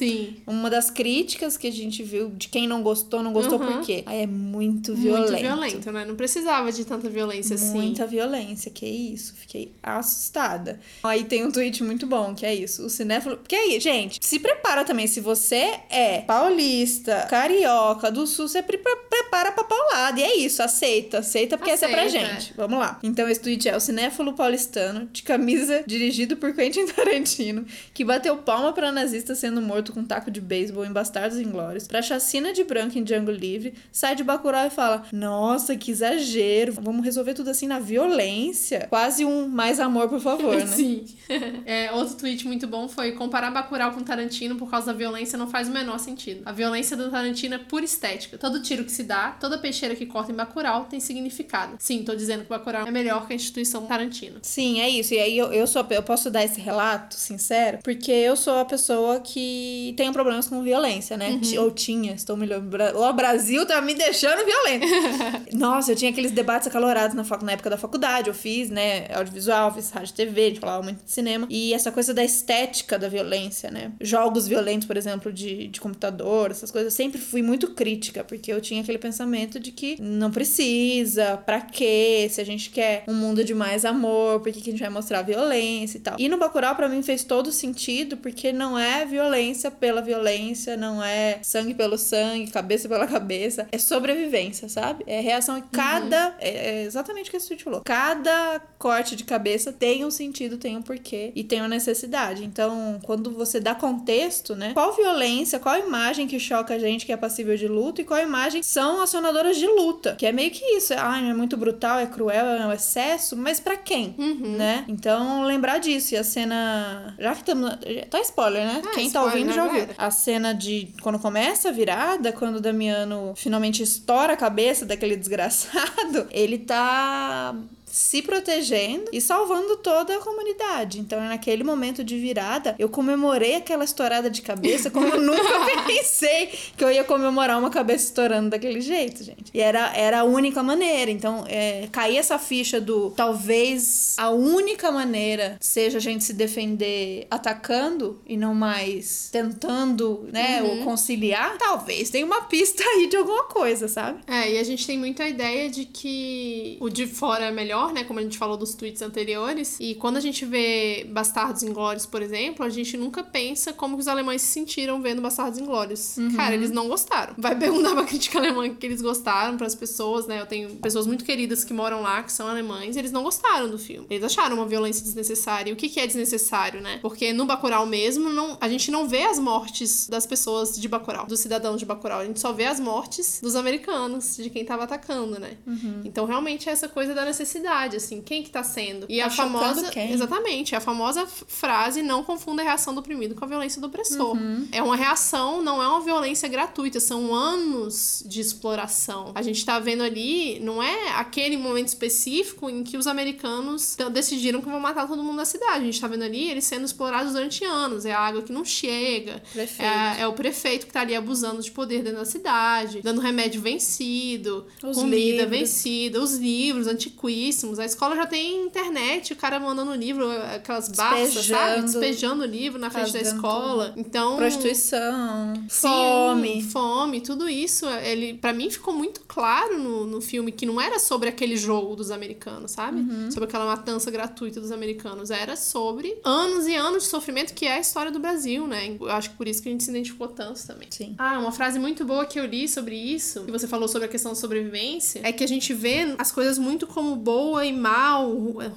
uma das críticas que a gente viu de quem não gostou, não gostou uhum. por quê? Aí é muito violento. Muito violento, né? Não precisava de tanta violência Muita assim. Muita violência, que isso. Fiquei assustada. Aí tem um tweet muito bom, que é isso. O cinéfilo... Porque aí, gente, se prepara também. Se você é paulista, carioca, do sul, você pre prepara pra paulada. E é isso, aceita. Aceita porque aceita, essa é pra gente. É. Vamos lá. Então esse tweet é o cinéfilo paulistano, de camisa, dirigido por Quentin Tarantino, que bateu palma pra nazista sendo morto com um taco de beisebol em Bastardos Inglórios, pra chacina de branco em Django Livre, sai de Bacurau e fala: Nossa, que exagero, vamos resolver tudo assim na violência. Quase um mais amor, por favor, né? *laughs* Sim. *laughs* é, outro tweet muito bom foi: comparar Bacurau com Tarantino por causa da violência não faz o menor sentido. A violência do Tarantino é pura estética. Todo tiro que se dá, toda peixeira que corta em Bacurau tem significado. Sim, tô dizendo que Bacurau é melhor que a instituição Tarantino. Sim, é isso. E aí eu, eu sou eu posso dar esse relato sincero, porque eu sou a pessoa pessoa que tem problemas com violência, né? Uhum. Ou tinha, estou melhor. O Brasil tá me deixando violento. *laughs* Nossa, eu tinha aqueles debates acalorados na, na época da faculdade. Eu fiz, né? Audiovisual, fiz rádio e TV, a gente falava muito de cinema. E essa coisa da estética da violência, né? Jogos violentos, por exemplo, de, de computador, essas coisas. Eu sempre fui muito crítica, porque eu tinha aquele pensamento de que não precisa, pra quê? Se a gente quer um mundo de mais amor, por que, que a gente vai mostrar violência e tal? E no Bacurau, para mim, fez todo sentido, porque não é violência pela violência, não é sangue pelo sangue, cabeça pela cabeça. É sobrevivência, sabe? É reação. E cada. Uhum. É, é, exatamente o que a gente falou. Cada corte de cabeça tem um sentido, tem um porquê e tem uma necessidade. Então, quando você dá contexto, né? Qual violência, qual imagem que choca a gente que é passível de luta e qual imagem são acionadoras de luta? Que é meio que isso. É, ah, é muito brutal, é cruel, é um excesso, mas para quem? Uhum. Né? Então, lembrar disso. E a cena. Já que estamos. Tá spoiler, né? Ah, quem tá ouvindo já ouviu. A cena de quando começa a virada, quando o Damiano finalmente estoura a cabeça daquele desgraçado, *laughs* ele tá se protegendo e salvando toda a comunidade. Então, naquele momento de virada, eu comemorei aquela estourada de cabeça como eu nunca *laughs* pensei que eu ia comemorar uma cabeça estourando daquele jeito, gente. E era, era a única maneira. Então, é, cair essa ficha do talvez a única maneira seja a gente se defender atacando e não mais tentando, né, uhum. conciliar. Talvez tenha uma pista aí de alguma coisa, sabe? É, e a gente tem muita ideia de que o de fora é melhor né? Como a gente falou dos tweets anteriores. E quando a gente vê Bastardos Inglórios, por exemplo, a gente nunca pensa como que os alemães se sentiram vendo Bastardos Inglórios. Uhum. Cara, eles não gostaram. Vai perguntar pra crítica alemã que eles gostaram para as pessoas, né? Eu tenho pessoas muito queridas que moram lá, que são alemães, e eles não gostaram do filme. Eles acharam uma violência desnecessária. E o que, que é desnecessário, né? Porque no Bacurau mesmo, não, a gente não vê as mortes das pessoas de Bacurau, dos cidadãos de Bacurau. A gente só vê as mortes dos americanos, de quem tava atacando, né? Uhum. Então, realmente, é essa coisa da necessidade sociedade, assim, quem que tá sendo? E tá a famosa. Quem? Exatamente, a famosa frase: não confunda a reação do oprimido com a violência do opressor. Uhum. É uma reação, não é uma violência gratuita, são anos de exploração. A gente tá vendo ali, não é aquele momento específico em que os americanos decidiram que vão matar todo mundo da cidade. A gente tá vendo ali eles sendo explorados durante anos. É a água que não chega. É, é, o prefeito que tá ali abusando de poder dentro da cidade, dando remédio vencido, os comida livros. vencida, os livros antiquíssimos. A escola já tem internet, o cara mandando livro, aquelas barças, sabe? Despejando o livro na frente da escola. Então. Prostituição, sim, fome. Fome, tudo isso. Ele, para mim, ficou muito claro no, no filme que não era sobre aquele jogo dos americanos, sabe? Uhum. Sobre aquela matança gratuita dos americanos. Era sobre anos e anos de sofrimento que é a história do Brasil, né? Eu acho que por isso que a gente se identificou tanto também. Sim. Ah, uma frase muito boa que eu li sobre isso, que você falou sobre a questão da sobrevivência, é que a gente vê as coisas muito como boa e mal,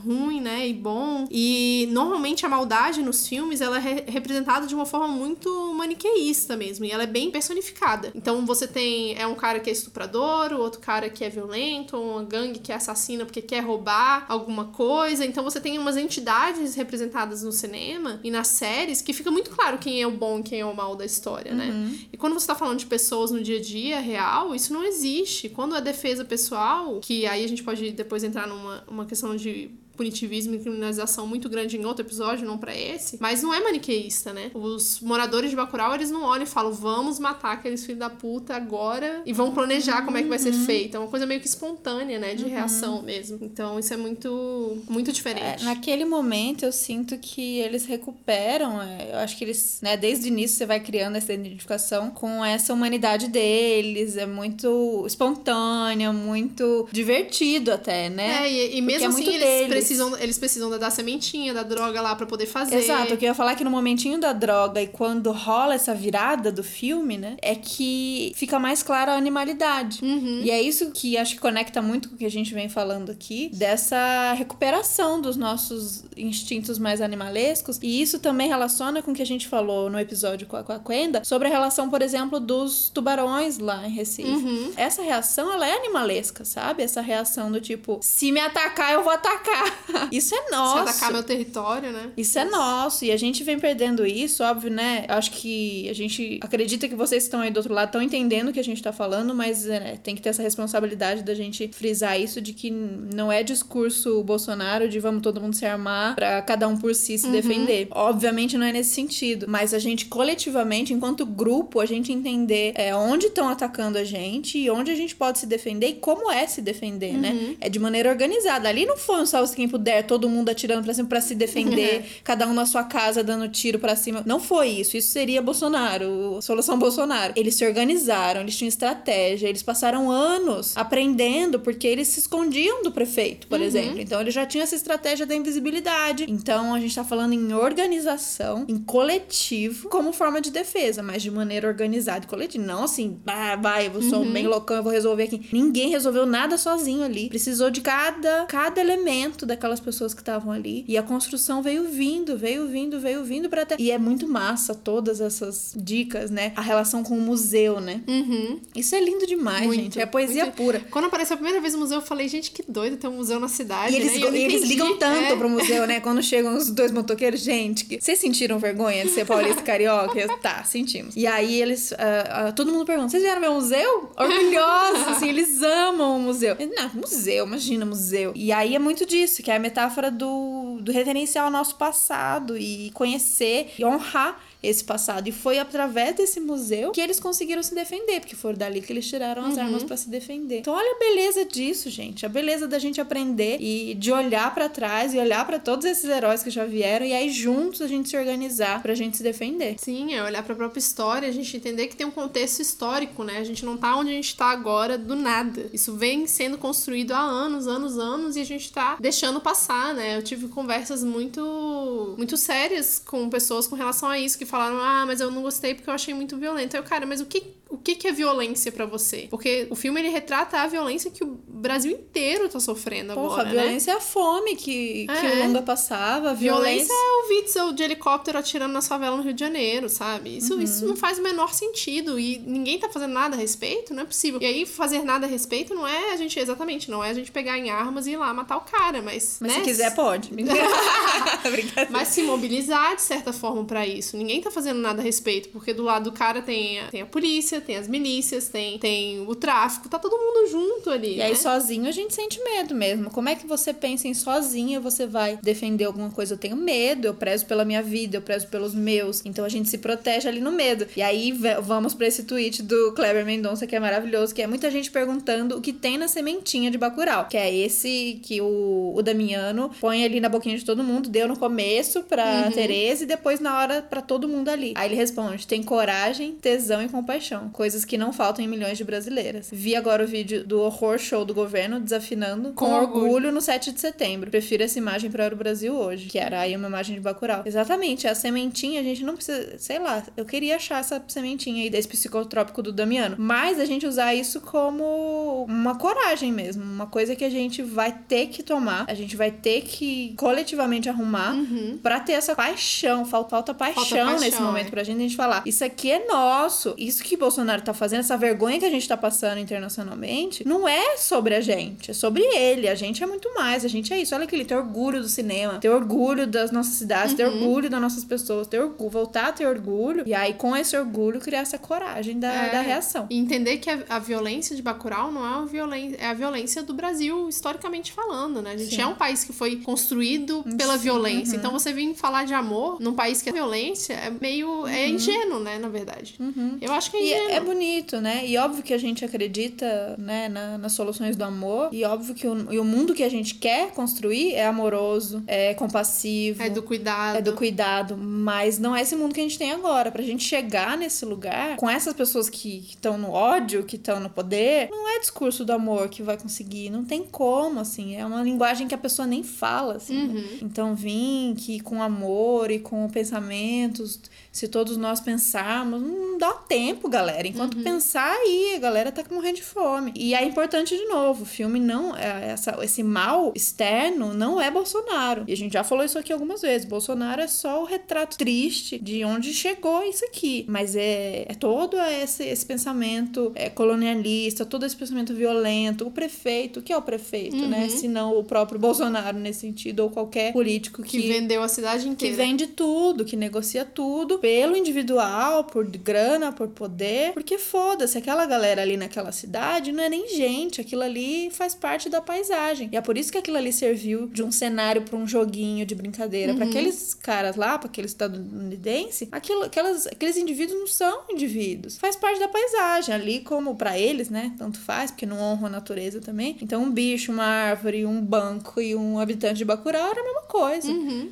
ruim, né? E bom. E normalmente a maldade nos filmes ela é representada de uma forma muito maniqueísta mesmo. E ela é bem personificada. Então você tem. É um cara que é estuprador, o outro cara que é violento, uma gangue que é assassina porque quer roubar alguma coisa. Então você tem umas entidades representadas no cinema e nas séries que fica muito claro quem é o bom e quem é o mal da história, né? Uhum. E quando você tá falando de pessoas no dia a dia real, isso não existe. Quando a defesa pessoal, que aí a gente pode depois entrar numa uma questão de punitivismo e criminalização muito grande em outro episódio, não para esse, mas não é maniqueísta, né? Os moradores de Bacurau, eles não olham e falam, vamos matar aqueles filhos da puta agora e vão planejar como é que vai ser uhum. feito. É uma coisa meio que espontânea, né? De uhum. reação mesmo. Então, isso é muito, muito diferente. É, naquele momento, eu sinto que eles recuperam, é, eu acho que eles, né, desde o início você vai criando essa identificação com essa humanidade deles, é muito espontânea, muito divertido até, né? É, e, e mesmo é assim, eles deles precisam, eles precisam da sementinha, da droga lá para poder fazer. Exato, eu queria falar que no momentinho da droga e quando rola essa virada do filme, né, é que fica mais clara a animalidade. Uhum. E é isso que acho que conecta muito com o que a gente vem falando aqui, dessa recuperação dos nossos instintos mais animalescos. E isso também relaciona com o que a gente falou no episódio com a, com a Quenda, sobre a relação, por exemplo, dos tubarões lá em Recife. Uhum. Essa reação, ela é animalesca, sabe? Essa reação do tipo, se me atacar, eu vou atacar. Isso é nosso. Se atacar meu território, né? Isso é nosso. E a gente vem perdendo isso, óbvio, né? Acho que a gente acredita que vocês estão aí do outro lado estão entendendo o que a gente tá falando, mas é, tem que ter essa responsabilidade da gente frisar isso de que não é discurso Bolsonaro de vamos todo mundo se armar para cada um por si se uhum. defender. Obviamente não é nesse sentido, mas a gente coletivamente, enquanto grupo, a gente entender é, onde estão atacando a gente e onde a gente pode se defender e como é se defender, né? uhum. né? É de maneira organizada. Ali não foi um salve quem puder, todo mundo atirando pra cima pra se defender, *laughs* cada um na sua casa dando tiro pra cima. Não foi isso. Isso seria Bolsonaro, solução Bolsonaro. Eles se organizaram, eles tinham estratégia, eles passaram anos aprendendo porque eles se escondiam do prefeito, por uhum. exemplo. Então eles já tinham essa estratégia da invisibilidade. Então a gente tá falando em organização, em coletivo, como forma de defesa, mas de maneira organizada e coletiva. Não assim, bah, vai, eu sou uhum. bem loucão, eu vou resolver aqui. Ninguém resolveu nada sozinho ali. Precisou de cada, cada elemento daquelas pessoas que estavam ali. E a construção veio vindo, veio vindo, veio vindo para até. E é muito massa todas essas dicas, né? A relação com o museu, né? Uhum. Isso é lindo demais, muito, gente. É poesia muito... pura. Quando apareceu a primeira vez no museu, eu falei, gente, que doido ter um museu na cidade. E eles, né? e eles ligam tanto é. pro museu, né? Quando chegam os dois motoqueiros, gente, que... vocês sentiram vergonha de ser paulista e carioca? Tá, sentimos. E aí eles. Uh, uh, todo mundo pergunta: vocês vieram ver o museu? Orgulhosos, assim, eles amam o museu. Não, museu, imagina, museu. E aí é muito disso, que é a metáfora do, do reverenciar o nosso passado e conhecer e honrar esse passado. E foi através desse museu que eles conseguiram se defender, porque foi dali que eles tiraram as uhum. armas para se defender. Então, olha a beleza disso, gente. A beleza da gente aprender e de olhar para trás e olhar para todos esses heróis que já vieram e aí juntos a gente se organizar pra gente se defender. Sim, é olhar pra própria história, a gente entender que tem um contexto histórico, né? A gente não tá onde a gente tá agora do nada. Isso vem sendo construído há anos, anos, anos e a gente tá deixando passar, né? Eu tive conversas muito muito sérias com pessoas com relação a isso que falaram: ah, mas eu não gostei porque eu achei muito violento. Eu, cara, mas o que o que, que é violência para você. Porque o filme ele retrata a violência que o Brasil inteiro tá sofrendo Porra, agora. a violência né? é a fome que, que É. o Longa passava. A Violência violência. é o Witzel de helicóptero atirando na favela no Rio de Janeiro, sabe? Isso, Uhum. isso não faz o menor sentido e ninguém tá fazendo nada a respeito, não é possível. E aí, fazer nada a respeito não é a gente, exatamente, não é a gente pegar em armas e ir lá matar o cara, mas. Mas né? se quiser, pode. *laughs* *laughs* Mas se mobilizar de certa forma pra isso. Ninguém tá fazendo nada a respeito, porque do lado do cara tem a, tem a polícia, tem as milícias, tem, tem o tráfico, tá todo mundo junto ali. E aí, né? sozinho, a gente sente medo mesmo. Como é que você pensa em sozinha você vai defender alguma coisa? Eu tenho medo, eu prezo pela minha vida, eu prezo pelos meus. Então a gente se protege ali no medo. E aí vamos pra esse tweet do Kleber Mendonça, que é maravilhoso, que é muita gente perguntando o que tem na sementinha de Bacurau. Que é esse que o, o Damiano põe ali na boquinha de todo mundo, deu no começo pra Tereza e depois na hora pra todo mundo ali. Aí ele responde: tem coragem, tesão e compaixão. Coisas que não faltam em milhões de brasileiras. Vi agora o vídeo do horror show do governo desafinando com, Com orgulho. orgulho. no 7 de setembro. Prefiro essa imagem para o Brasil hoje, que era aí uma imagem de Bacurau. Exatamente, a sementinha a gente não precisa, sei lá, eu queria achar essa sementinha aí desse psicotrópico do Damiano, mas a gente usar isso como uma coragem mesmo, uma coisa que a gente vai ter que tomar, a gente vai ter que coletivamente arrumar pra ter essa paixão, falta, falta paixão, paixão, nesse momento é. pra gente, a gente falar, isso aqui é nosso, isso que Bolsonaro tá fazendo, essa vergonha que a gente tá passando internacionalmente, não é sobre a gente, é sobre ele, a gente é muito mais, a gente é isso, olha aquele, ter orgulho do cinema, ter orgulho das nossas cidades, ter orgulho das nossas pessoas, ter orgulho, voltar a ter orgulho, e aí com esse orgulho criar essa coragem da, É. da reação. E entender que a, a violência de Bacurau não é, uma violen é a violência do Brasil, historicamente falando, né? A gente Sim. é um país que foi construído pela Sim, violência. uhum. Então você vir falar de amor num país que é violência é meio. é ingênuo, né? Na verdade. Eu acho que é Uhum. Ingênuo. É, é bonito, né? E óbvio que a gente acredita, né, na- nas soluções do amor. E óbvio que o, e o mundo que a gente quer construir é amoroso, é compassivo. É do cuidado. É do cuidado, mas não é esse mundo que a gente tem agora. Pra gente chegar nesse lugar, com essas pessoas que estão no ódio, que estão no poder, não é discurso do amor que vai conseguir. Não tem como, assim. É uma linguagem que a pessoa nem fala, assim. né? Então, vim que com amor e com pensamentos, se todos nós pensarmos, não dá tempo, galera. Enquanto pensar aí, a galera tá morrendo de fome. E é importante, de novo, o filme não. é, Essa, esse mal externo não é Bolsonaro. E a gente já falou isso aqui algumas vezes. Bolsonaro é só o retrato triste de onde chegou isso aqui. Mas é, é todo esse, esse pensamento é, colonialista, todo esse pensamento violento. O prefeito, o que é o prefeito, né? Se não o próprio Bolsonaro nesse sentido, ou qualquer político Que vendeu a cidade que inteira. vende tudo, que negocia tudo pelo individual, por grana, por poder. Porque foda-se, aquela galera ali naquela cidade não é nem gente, aquilo ali faz parte da paisagem. E é por isso que aquilo ali serviu de um cenário para um joguinho de brincadeira. Pra aqueles caras lá, pra aqueles estadunidenses, aquilo, aquelas, aqueles indivíduos não são indivíduos. Faz parte da paisagem. Ali, como pra eles, né? Tanto faz, porque não honram a natureza também. Então, um bicho, uma árvore, um banco e um habitante de Bacurau era a mesma coisa.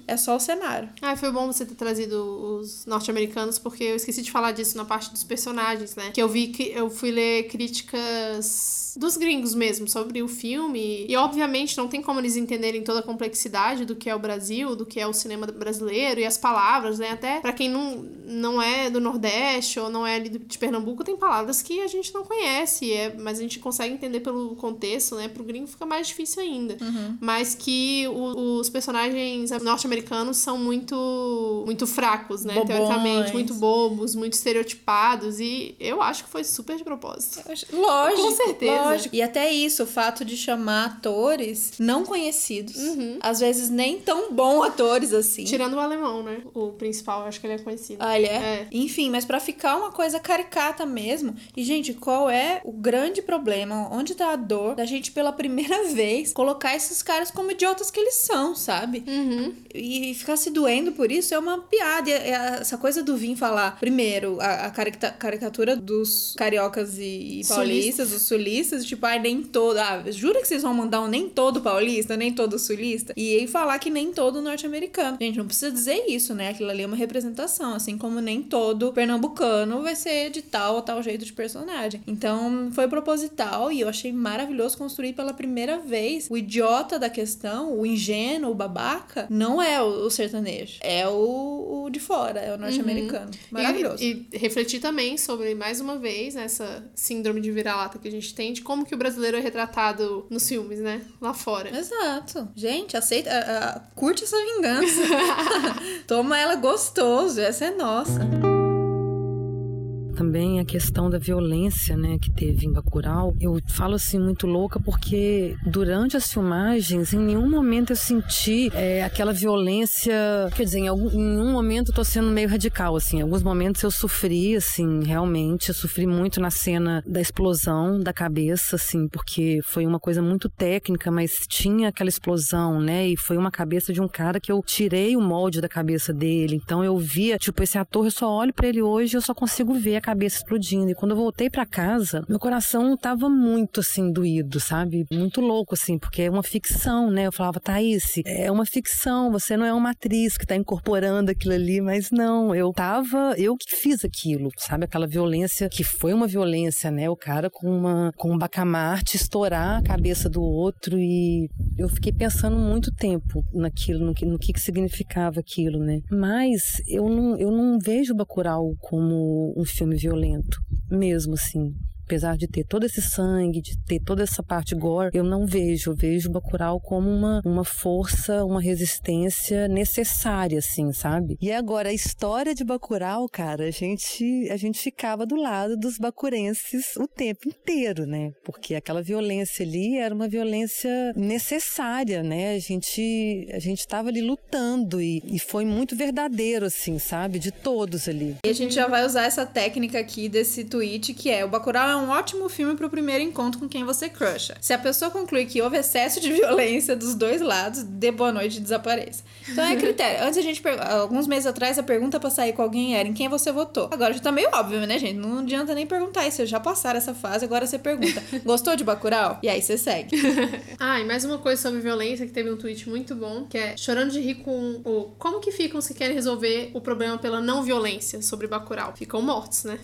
É só o cenário. Ah, foi bom você ter trazido os norte-americanos, porque eu esqueci de falar disso na parte dos personagens, né? Que eu vi que eu fui ler críticas dos gringos mesmo sobre o filme. E obviamente não tem como eles entenderem toda a complexidade do que é o Brasil, do que é o cinema brasileiro e as palavras, né? Até pra quem não, não é do Nordeste ou não é ali de Pernambuco, tem palavras que a gente não conhece, é, mas a gente consegue entender pelo contexto, né? Pro gringo fica mais difícil ainda. Mas que o- os personagens norte-americanos são muito muito fracos, né? Bobões. Teoricamente, muito bobos, muito estereotipados. E eu acho que foi super de propósito. Lógico, Com certeza. lógico. E até isso, o fato de chamar atores não conhecidos, às vezes nem tão bons atores assim. Tirando o alemão, né? O principal, acho que ele é conhecido. Ah, ele é? É. Enfim, mas pra ficar uma coisa caricata mesmo. E, gente, qual é o grande problema? Onde tá a dor da gente, pela *laughs* primeira vez, colocar esses caras como idiotas que eles são, sabe? Uhum. E ficar se doendo por isso é uma piada. É- é essa coisa do Vim falar, primeiro, a, a carica- caricatura dos cariocas e, e paulistas, dos sulistas, tipo, ai, nem todo. Ah, jura que vocês vão mandar um nem todo paulista, nem todo sulista? E aí falar que nem todo norte-americano. Gente, não precisa dizer isso, né? Aquilo ali é uma representação, assim como nem todo pernambucano vai ser de tal ou tal jeito de personagem. Então, foi proposital e eu achei maravilhoso construir pela primeira vez o idiota da questão, o ingênuo, o babaca, não é o, sertanejo, é o, o de fora, é o norte-americano. Maravilhoso. E, e refletir também sobre sobre, mais uma vez, essa síndrome de vira-lata que a gente tem, como que o brasileiro é retratado nos filmes, né? Lá fora. Exato. Gente, aceita, uh, uh, curte essa vingança. *laughs* Toma ela gostoso, essa é nossa também a questão da violência, né, que teve em Bacurau. Eu falo assim muito louca porque durante as filmagens, em nenhum momento eu senti é, aquela violência. Quer dizer, em, algum, em um momento eu tô sendo meio radical, assim. Em alguns momentos eu sofri, assim, realmente. Eu sofri muito na cena da explosão da cabeça, assim, porque foi uma coisa muito técnica, mas tinha aquela explosão, né? E foi uma cabeça de um cara que eu tirei o molde da cabeça dele. Então eu via, tipo, esse ator, eu só olho para ele hoje e eu só consigo ver a cabeça explodindo. E quando eu voltei para casa, meu coração tava muito assim doído, sabe? Muito louco assim, porque é uma ficção, né? Eu falava, Thaís, é uma ficção, você não é uma atriz que tá incorporando aquilo ali, mas não, eu tava, eu que fiz aquilo, sabe? Aquela violência que foi uma violência, né? O cara com uma com um bacamarte estourar a cabeça do outro e eu fiquei pensando muito tempo naquilo, no que, no que significava aquilo, né? Mas eu não, eu não vejo Bacurau como um filme violento, mesmo assim apesar de ter todo esse sangue, de ter toda essa parte gore, eu não vejo. Eu vejo Bacurau como uma, uma força, uma resistência necessária, assim, sabe? E agora, a história de Bacurau, cara, a gente, a gente ficava do lado dos bacurenses o tempo inteiro, né? Porque aquela violência ali era uma violência necessária, né? A gente, a gente tava ali lutando e, e foi muito verdadeiro, assim, sabe? De todos ali. E a gente já vai usar essa técnica aqui desse tweet, que é o Bacurau é é um ótimo filme pro primeiro encontro com quem você crusha. Se a pessoa concluir que houve excesso de *laughs* violência dos dois lados, dê boa noite e desapareça. Então é critério. Antes a gente, alguns meses atrás, a pergunta pra sair com alguém era em quem você votou. Agora já tá meio óbvio, né, gente? Não adianta nem perguntar isso. Já passaram essa fase, agora você pergunta: *laughs* gostou de Bacurau? E aí você segue. *laughs* ah, e mais uma coisa sobre violência que teve um tweet muito bom, que é chorando de rir com o como que ficam se querem resolver o problema pela não violência sobre Bacurau. Ficam mortos, né?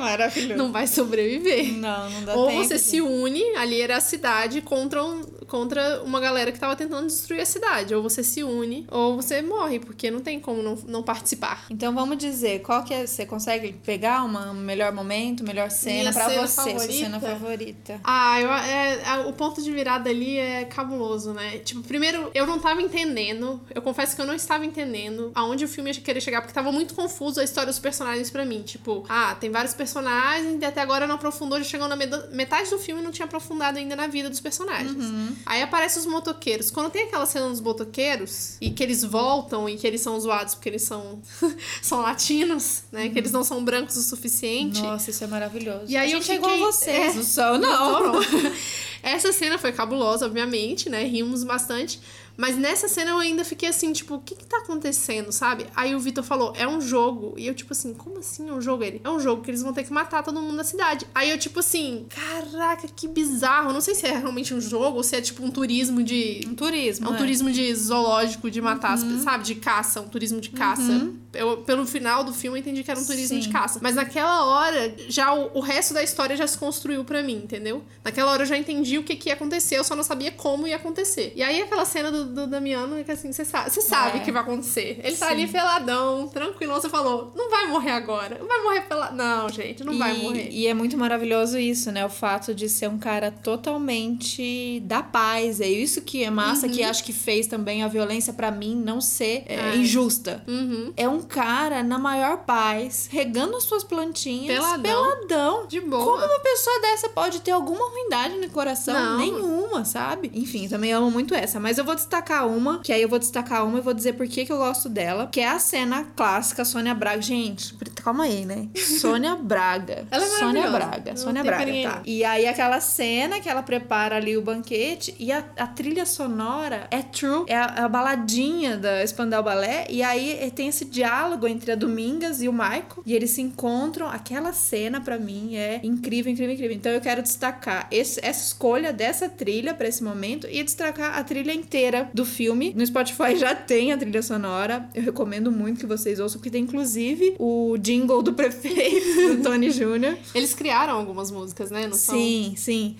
Maravilhoso. Não vai sobreviver sobreviver. Não, não dá Ou tempo. você se une, ali era a cidade, contra, um, contra uma galera que tava tentando destruir a cidade. Ou você se une, ou você morre, porque não tem como não, não participar. Então vamos dizer, qual que é. Você consegue pegar um melhor momento, melhor cena para você, favorita? sua cena favorita? Ah, eu, é, é, o ponto de virada ali é cabuloso, né? Tipo, primeiro, eu não tava entendendo, eu confesso que eu não estava entendendo aonde o filme ia querer chegar, porque tava muito confuso a história dos personagens para mim. Tipo, ah, tem vários personagens e até agora agora não aprofundou, já chegou na metade do filme e não tinha aprofundado ainda na vida dos personagens. Uhum. Aí aparecem os motoqueiros. Quando tem aquela cena dos motoqueiros e que eles voltam e que eles são zoados porque eles são, *laughs* são latinos, né? Uhum. Que eles não são brancos o suficiente. Nossa, isso é maravilhoso. E aí a eu fiquei... igual vocês. É, não não. não. *laughs* Essa cena foi cabulosa, obviamente, né? Rimos bastante. Mas nessa cena eu ainda fiquei assim, tipo, o que que tá acontecendo, sabe? Aí o Vitor falou, é um jogo. E eu, tipo assim, como assim é um jogo? Ele, é um jogo que eles vão ter que matar todo mundo da cidade. Aí eu, tipo assim, caraca, que bizarro. Não sei se é realmente um jogo ou se é tipo um turismo de. Um turismo. É um é. turismo de zoológico, de matar, uhum. as, sabe? De caça, um turismo de caça. Uhum. Eu, pelo final do filme, eu entendi que era um turismo Sim. de caça. Mas naquela hora, já o, o resto da história já se construiu para mim, entendeu? Naquela hora eu já entendi o que, que ia acontecer, eu só não sabia como ia acontecer. E aí aquela cena do, do Damiano é que assim, você sabe, você sabe é. que vai acontecer. Ele Sim. tá ali peladão, tranquilo, você falou, não vai morrer agora. Não vai morrer pela. Não, gente, não e, vai morrer. E é muito maravilhoso isso, né? O fato de ser um cara totalmente da paz. É isso que é massa, uhum. que acho que fez também a violência para mim não ser é, é. injusta. Uhum. É um cara na maior paz, regando as suas plantinhas. Peladão. Peladão. De boa. Como uma pessoa dessa pode ter alguma ruindade no coração? Não. Nenhuma, sabe? Enfim, também amo muito essa. Mas eu vou destacar uma, que aí eu vou destacar uma e vou dizer por que, que eu gosto dela, que é a cena clássica Sônia Braga. Gente, calma aí, né? Sônia Braga. *laughs* ela é Sônia Braga. Não Sônia Braga, tá. E aí aquela cena que ela prepara ali o banquete e a, a trilha sonora é true, é a, a baladinha da Spandau Ballet e aí tem esse diálogo entre a Domingas e o Michael e eles se encontram. Aquela cena para mim é incrível, incrível, incrível. Então eu quero destacar esse, essa escolha dessa trilha para esse momento e destacar a trilha inteira do filme. No Spotify já tem a trilha sonora. Eu recomendo muito que vocês ouçam, porque tem inclusive o jingle do *laughs* prefeito, do Tony Jr. Eles criaram algumas músicas, né? Não sim, sim.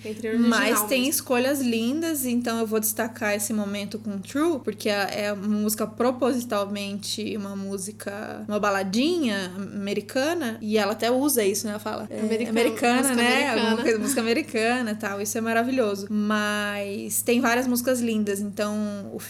Mas tem mesmo. escolhas lindas, então eu vou destacar esse momento com True, porque é, é uma música propositalmente uma música, uma baladinha americana, e ela até usa isso, né? Ela fala é, americana, né? Americana. Coisa, música americana e tal. Isso é maravilhoso. Mas tem várias músicas lindas, então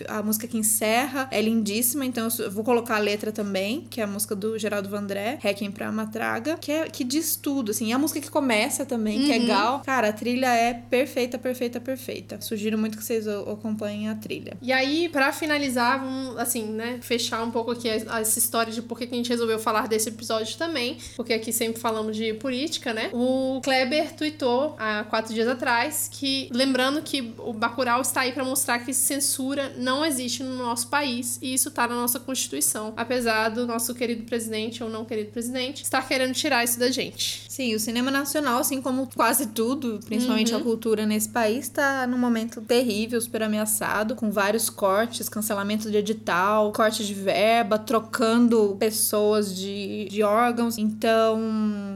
a música que encerra é lindíssima, então eu vou colocar a letra também, que é a música do Geraldo Vandré, Requiem pra Matraga, que, é, que diz tudo, assim. E a música que começa também, uhum. que é uhum. Gal. Cara, a trilha é perfeita, perfeita, perfeita. Sugiro muito que vocês acompanhem a trilha. E aí, para finalizar, vamos, assim, né, fechar um pouco aqui essa história de por que a gente resolveu falar desse episódio também, porque aqui sempre falamos de política, né? O Kleber tweetou há quatro dias atrás que, lembrando que o Bacurau está aí para mostrar que censura não existe no nosso país e isso tá na nossa Constituição, apesar do nosso querido presidente ou não querido presidente estar querendo tirar isso da gente. Sim, o cinema nacional, assim como quase tudo, principalmente uhum. a cultura nesse país, está num momento terrível, super ameaçado, com vários cortes, cancelamento de edital, corte de verba, trocando pessoas de, de órgãos. Então,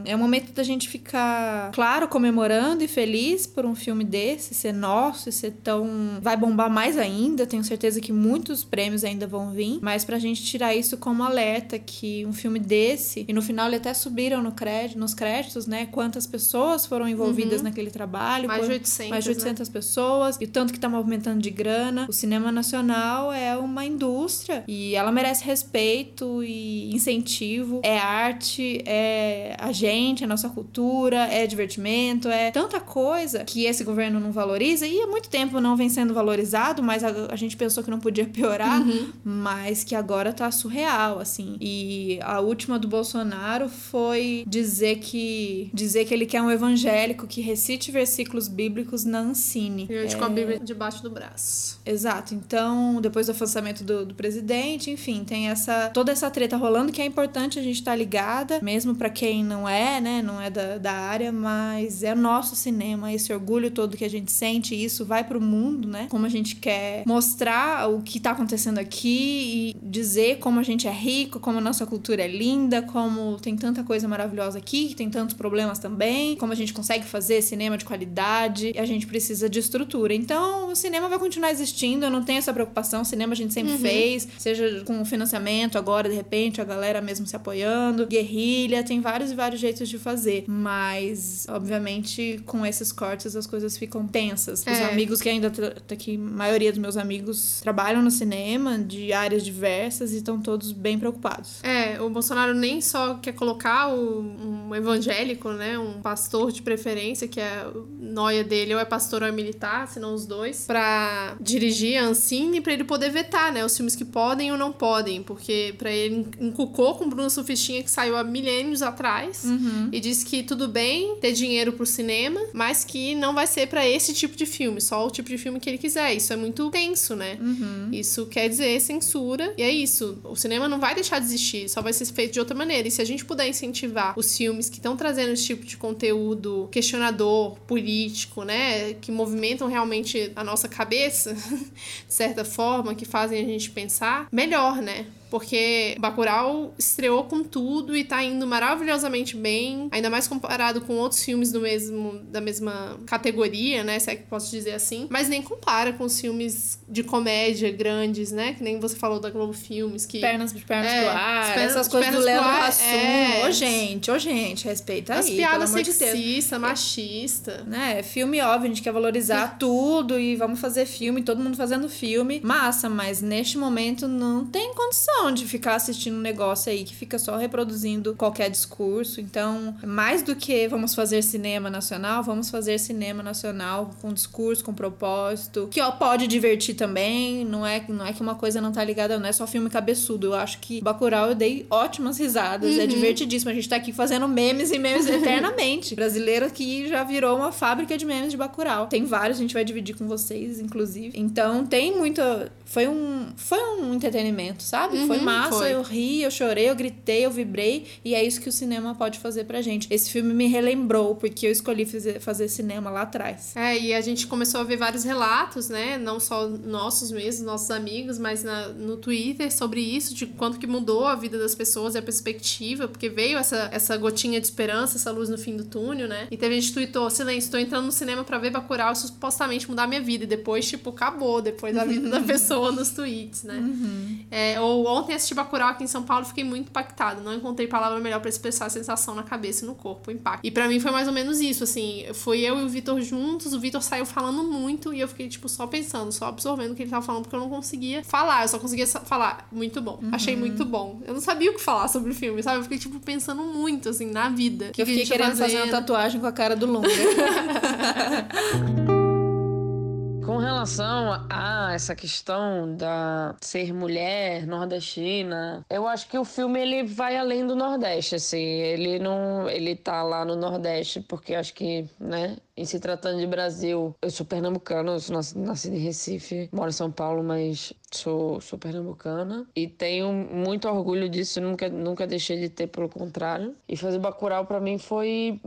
é o momento da gente ficar, claro, comemorando e feliz por um filme desse, ser nosso e ser tão. Vai bombar mais ainda, tenho certeza que muitos prêmios ainda vão vir, mas pra gente tirar isso como alerta que um filme desse, e no final ele até subiram no crédito, nos créditos, né? Quantas pessoas foram envolvidas uhum. naquele trabalho. Mais de 800. Mais de 800 né? pessoas. E o tanto que tá movimentando de grana. O cinema nacional é uma indústria e ela merece respeito e incentivo. É arte, é a gente, a nossa cultura, é divertimento, é tanta coisa que esse governo não valoriza e há muito tempo não vem sendo valorizado, mas a, a gente pensou que não podia piorar, uhum. mas que agora tá surreal, assim. E a última do Bolsonaro foi dizer que dizer que ele quer um evangélico que recite versículos bíblicos na Ancine. E hoje é... com a Bíblia debaixo do braço. Exato. Então, depois do afastamento do, do presidente, enfim, tem essa toda essa treta rolando que é importante a gente estar tá ligada, mesmo para quem não é, né, não é da, da área, mas é nosso cinema, esse orgulho todo que a gente sente, e isso vai pro mundo, né? Como a gente quer mostrar o que tá acontecendo aqui e dizer como a gente é rico, como a nossa cultura é linda, como tem tanta coisa maravilhosa aqui, que tem tantos problemas também, como a gente consegue fazer cinema de qualidade, e a gente precisa de estrutura. Então, o cinema vai continuar existindo, eu não tenho essa preocupação, o cinema a gente sempre uhum. fez, seja com financiamento agora, de repente, a galera mesmo se apoiando, guerrilha, tem vários e vários jeitos de fazer, mas, obviamente, com esses cortes as coisas ficam tensas. É. Os amigos que ainda, tá aqui, a maioria dos meus amigos trabalham no cinema, de áreas diversas, e estão todos bem preocupados. É, o Bolsonaro nem só quer colocar o, um evangélico, né, um pastor de preferência, que é noia dele, ou é pastor ou é militar, se não os dois, para dirigir a Ancine, para ele poder vetar, né, os filmes que podem ou não podem, porque para ele encucou com Bruno Sufistinha, que saiu há milênios atrás, uhum. e disse que tudo bem ter dinheiro pro cinema, mas que não vai ser para esse tipo de filme, só o tipo de filme que ele quiser. Isso é muito tenso, né? Uhum. Isso quer dizer censura, e é isso. O cinema não vai deixar de existir, só vai ser feito de outra maneira. E se a gente puder incentivar os filmes que estão trazendo esse tipo de conteúdo questionador, político, né, que movimentam realmente a nossa cabeça, *laughs* de certa forma, que fazem a gente pensar, melhor, né? Porque Bacurau estreou com tudo e tá indo maravilhosamente bem, ainda mais comparado com outros filmes do mesmo da mesma categoria, né, se é que posso dizer assim, mas nem compara com os filmes de comédia grandes, né, que nem você falou da Globo Filmes, que pernas de pernas é, pro ar, pernas, essas coisas do Leandro Hassum. É. Ô, gente, ô, gente, respeita As aí, piadas sexista, de machista. Né, filme óbvio, a gente quer valorizar tudo e vamos fazer filme, todo mundo fazendo filme, massa, mas neste momento não tem condição de ficar assistindo um negócio aí que fica só reproduzindo qualquer discurso. Então, mais do que vamos fazer cinema nacional, vamos fazer cinema nacional com discurso, com propósito, que ó, pode divertir também. Não é, não é que uma coisa não tá ligada, não é só filme cabeçudo. Eu acho que Bacurau eu dei ótimas risadas, é uhum. é divertidíssimo. A gente tá aqui fazendo memes e memes *laughs* eternamente. Brasileiro aqui já virou uma fábrica de memes de Bacurau. Tem vários, a gente vai dividir com vocês, inclusive. Então, tem muita foi um foi um entretenimento, sabe? Uhum. Foi massa, foi. eu ri, eu chorei, eu gritei, eu vibrei, e é isso que o cinema pode fazer pra gente. Esse filme me relembrou, porque eu escolhi fazer, fazer cinema lá atrás. É, e a gente começou a ver vários relatos, né? Não só nossos mesmos, nossos amigos, mas na, no Twitter sobre isso, de quanto que mudou a vida das pessoas e a perspectiva, porque veio essa, essa gotinha de esperança, essa luz no fim do túnel, né? E teve gente que tweetou, silêncio, tô entrando no cinema pra ver Bacurau, isso supostamente mudar minha vida. E depois, tipo, acabou, depois a vida da *laughs* pessoa nos tweets, né? Uhum. É, ou ontem assisti Bacurau aqui em São Paulo, fiquei muito impactada. Não encontrei palavra melhor para expressar a sensação na cabeça e no corpo, o impacto. E para mim foi mais ou menos isso, assim, foi eu e o Vitor juntos, o Vitor saiu falando muito e eu fiquei, tipo, só pensando, só absorvendo o que ele tava falando, porque eu não conseguia falar, eu só conseguia falar, muito bom, uhum. achei muito bom. Eu não sabia o que falar sobre o filme, sabe? Eu fiquei, tipo, pensando muito, assim, na vida. Que eu fiquei querendo fazer uma tatuagem com a cara do Lunga. *laughs* Com relação a essa questão da ser mulher nordestina, eu acho que o filme ele vai além do Nordeste, assim, ele não, ele tá lá no Nordeste porque acho que, né, em se tratando de Brasil, eu sou pernambucana, eu sou nascida em Recife, moro em São Paulo, mas sou, sou pernambucana e tenho muito orgulho disso, nunca, nunca deixei de ter, pelo contrário. E fazer Bacurau para mim foi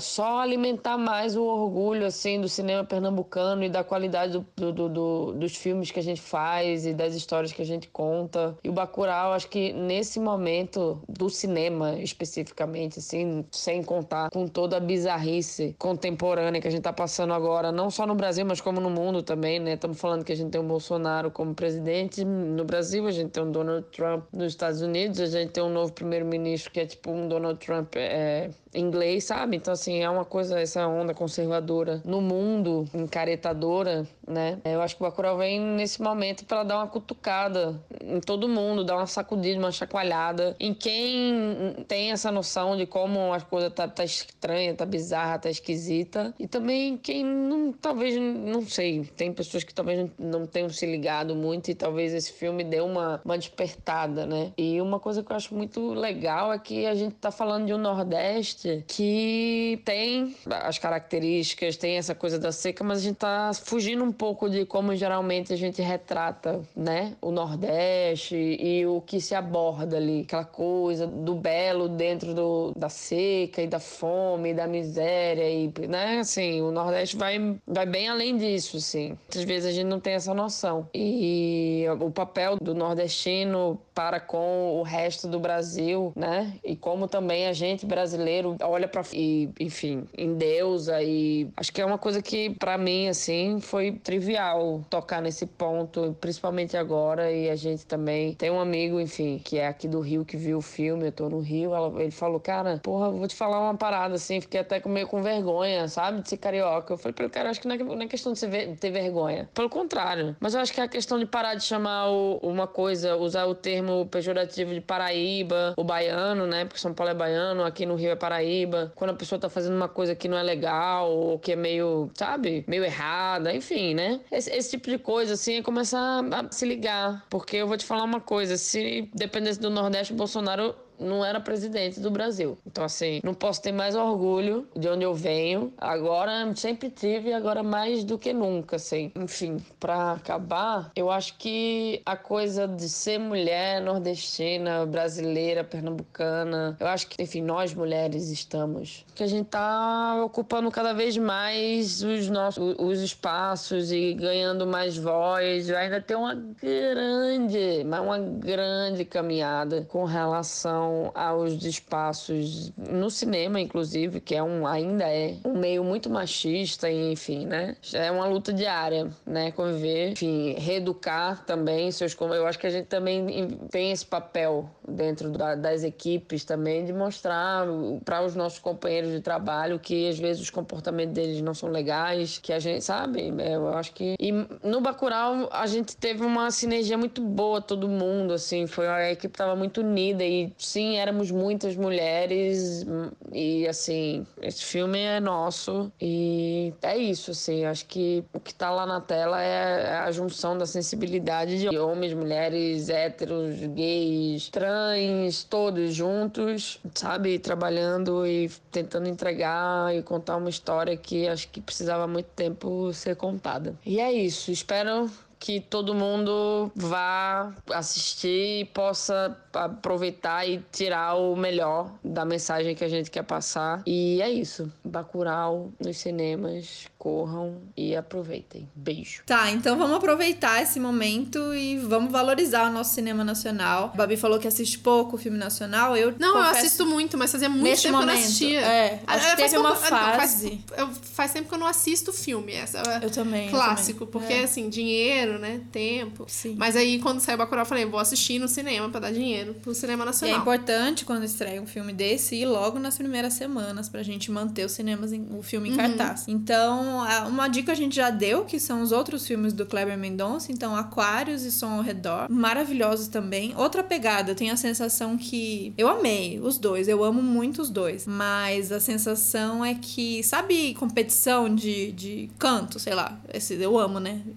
só alimentar mais o orgulho, assim, do cinema pernambucano e da qualidade do, do, do, dos filmes que a gente faz e das histórias que a gente conta. E o Bacurau, acho que nesse momento do cinema, especificamente, assim, sem contar com toda a bizarrice contemporânea que a gente está passando agora, não só no Brasil, mas como no mundo também, né? Estamos falando que a gente tem o Bolsonaro como presidente no Brasil, a gente tem o Donald Trump nos Estados Unidos, a gente tem um novo primeiro-ministro que é tipo um Donald Trump é, inglês, sabe? Então, assim, é uma coisa, essa onda conservadora no mundo, encaretadora, né? Eu acho que o Bacurau vem nesse momento para dar uma cutucada em todo mundo, dar uma sacudida, uma chacoalhada em quem tem essa noção de como as coisas tá, tá estranha, tá bizarra, tá esquisita. E também quem não, talvez, não sei, tem pessoas que talvez não tenham se ligado muito e talvez esse filme dê uma, uma despertada, né? E uma coisa que eu acho muito legal é que a gente tá falando de um Nordeste que tem as características, tem essa coisa da seca, mas a gente tá fugindo um pouco de como geralmente a gente retrata, né, o Nordeste e o que se aborda ali, aquela coisa do belo dentro do, da seca e da fome, e da miséria e, né, assim, o Nordeste vai vai bem além disso, assim. Muitas vezes a gente não tem essa noção. E o papel do nordestino para com o resto do Brasil, né? E como também a gente brasileiro olha para e enfim, em deusa e acho que é uma coisa que para mim assim foi trivial tocar nesse ponto, principalmente agora e a gente também tem um amigo, enfim, que é aqui do Rio que viu o filme, eu tô no Rio, ela, ele falou: "Cara, porra, vou te falar uma parada assim, fiquei até meio com vergonha, sabe, de ser carioca". Eu falei para cara, acho que não é, não é questão de ter vergonha. Pelo contrário, mas eu acho que é a questão de parar de chamar o, uma coisa, usar o termo termo pejorativo de Paraíba, o baiano, né? Porque São Paulo é baiano, aqui no Rio é Paraíba. Quando a pessoa tá fazendo uma coisa que não é legal, ou que é meio, sabe, meio errada, enfim, né? Esse, esse tipo de coisa, assim, é começar a se ligar. Porque eu vou te falar uma coisa: se dependesse do Nordeste, o Bolsonaro não era presidente do Brasil. Então, assim, não posso ter mais orgulho de onde eu venho. Agora, sempre tive, agora mais do que nunca, assim. Enfim, para acabar, eu acho que a coisa de ser mulher nordestina, brasileira, pernambucana, eu acho que, enfim, nós mulheres estamos. Que a gente tá ocupando cada vez mais os nossos os espaços e ganhando mais voz. Ainda tem uma grande, mas uma grande caminhada com relação relação aos espaços no cinema, inclusive, que é um ainda é um meio muito machista, enfim, né? É uma luta diária, né? Conviver, enfim, reeducar também seus. Eu acho que a gente também tem esse papel dentro da, das equipes também de mostrar para os nossos companheiros de trabalho que às vezes os comportamentos deles não são legais, que a gente sabe. É, eu acho que e no Bacurau a gente teve uma sinergia muito boa todo mundo, assim, foi a equipe estava muito unida e sim, éramos muitas mulheres e assim, esse filme é nosso e é isso, assim, acho que o que tá lá na tela é a junção da sensibilidade de homens, mulheres, héteros, gays, trans, todos juntos, sabe, trabalhando e tentando entregar e contar uma história que acho que precisava muito tempo ser contada. E é isso, espero que todo mundo vá assistir e possa aproveitar e tirar o melhor da mensagem que a gente quer passar. E é isso. Bacurau nos cinemas, corram e aproveitem. Beijo. Tá, então vamos aproveitar esse momento e vamos valorizar o nosso cinema nacional. A Babi falou que assiste pouco filme nacional. Eu Não, confesso, eu assisto muito, mas fazia muito tempo momento, que eu não assistia. É, acho que teve uma fase. Não, faz, faz, tempo que eu não assisto filme. Essa é eu também. Clássico, eu também. porque é. assim, dinheiro, né? Tempo. Sim. Mas aí quando saiu Bacurau, eu falei, vou assistir no cinema pra dar dinheiro pro cinema nacional. E é importante quando estreia um filme desse ir logo nas primeiras semanas pra gente manter os cinemas em, o filme em uhum. cartaz. Então, uma dica a gente já deu, que são os outros filmes do Kleber Mendonça, então Aquários e Som ao Redor, maravilhosos também. Outra pegada, eu tenho a sensação que eu amei os dois, eu amo muito os dois, mas a sensação é que, sabe, competição de, de canto, sei lá, esse eu amo, né? *laughs*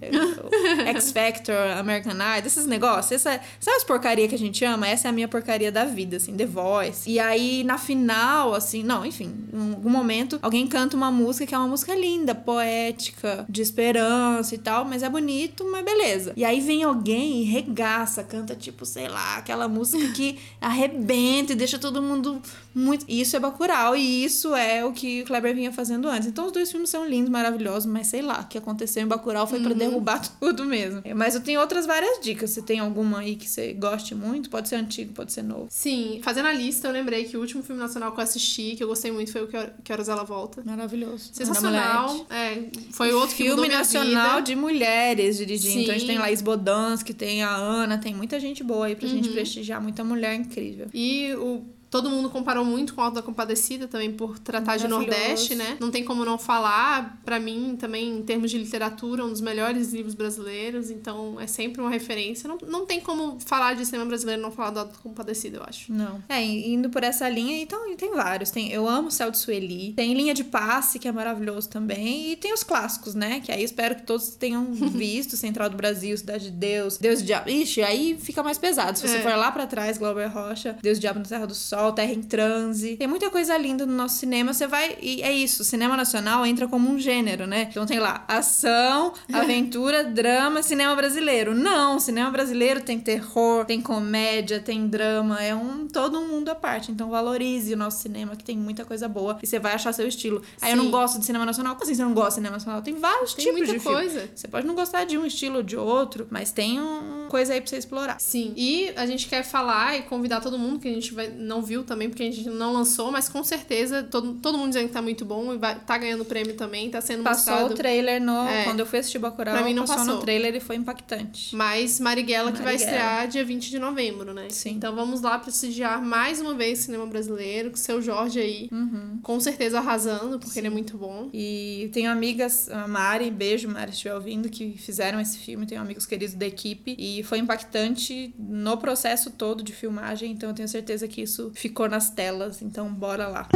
*laughs* X Factor, American Idol, esses negócios, essa, sabe as porcaria que a gente ama? Essa é a minha porcaria da vida, assim, The Voice. E aí, na final, assim, não, enfim, em algum momento, alguém canta uma música que é uma música linda, poética, de esperança e tal, mas é bonito, mas beleza. E aí vem alguém e regaça, canta tipo, sei lá, aquela música que arrebenta e deixa todo mundo muito. Isso é Bacurau e isso é o que o Kleber vinha fazendo antes. Então os dois filmes são lindos, maravilhosos, mas sei lá, o que aconteceu em Bacurau foi uhum. para derrubar *laughs* tudo mesmo. Mas eu tenho outras várias dicas. Você tem alguma aí que você goste muito? Pode ser antigo, pode ser novo. Sim, fazendo a lista, eu lembrei que o último filme nacional que eu assisti, que eu gostei muito, foi o Que Horas Ela Volta. Maravilhoso. Sensacional. É, foi outro filme nacional de mulheres dirigindo. Sim. Então a gente tem Laís Bodansky, tem a Ana, tem muita gente boa aí pra uhum. gente prestigiar, muita mulher incrível. E o Todo mundo comparou muito com Alto da Compadecida também por tratar de Nordeste, né? Não tem como não falar. para mim, também, em termos de literatura, um dos melhores livros brasileiros. Então, é sempre uma referência. Não, não tem como falar de cinema brasileiro e não falar do Alto da Compadecida, eu acho. Não. É, indo por essa linha, então, tem vários. Tem Eu Amo o Céu de Sueli. Tem Linha de Passe, que é maravilhoso também. E tem os clássicos, né? Que aí espero que todos tenham *laughs* visto. Central do Brasil, Cidade de Deus, Deus e Diabo. Ixi, aí fica mais pesado. Se você é. for lá para trás, Glauber Rocha, Deus e Diabo na Terra do Sol, Sol, Terra em Transe. Tem muita coisa linda no nosso cinema. Você vai. E é isso, o cinema nacional entra como um gênero, né? Então tem lá ação, *laughs* aventura, drama, cinema brasileiro. Não, cinema brasileiro tem terror, tem comédia, tem drama. É um todo um mundo à parte. Então valorize o nosso cinema, que tem muita coisa boa. E você vai achar seu estilo. Aí eu não gosto de cinema nacional. Como assim você não gosta de cinema nacional? Tem vários tem tipos muita de coisa. Filme. Você pode não gostar de um estilo ou de outro, mas tem uma coisa aí pra você explorar. Sim. E a gente quer falar e convidar todo mundo que a gente vai, não viu também, porque a gente não lançou, mas com certeza todo, todo mundo dizendo que tá muito bom e vai, tá ganhando prêmio também, tá sendo passou mostrado. o trailer no... É. Quando eu fui assistir Bacurau, pra mim não passou, passou no trailer e foi impactante. Mas Marighella, Marighella que vai estrear dia 20 de novembro, né? Sim. Então vamos lá prestigiar mais uma vez o cinema brasileiro, com o seu Jorge aí, uhum. com certeza arrasando, porque Sim. ele é muito bom. E tenho amigas, a Mari, beijo Mari, se estiver ouvindo, que fizeram esse filme, tenho amigos queridos da equipe, e foi impactante no processo todo de filmagem, então eu tenho certeza que isso ficou nas telas, então bora lá.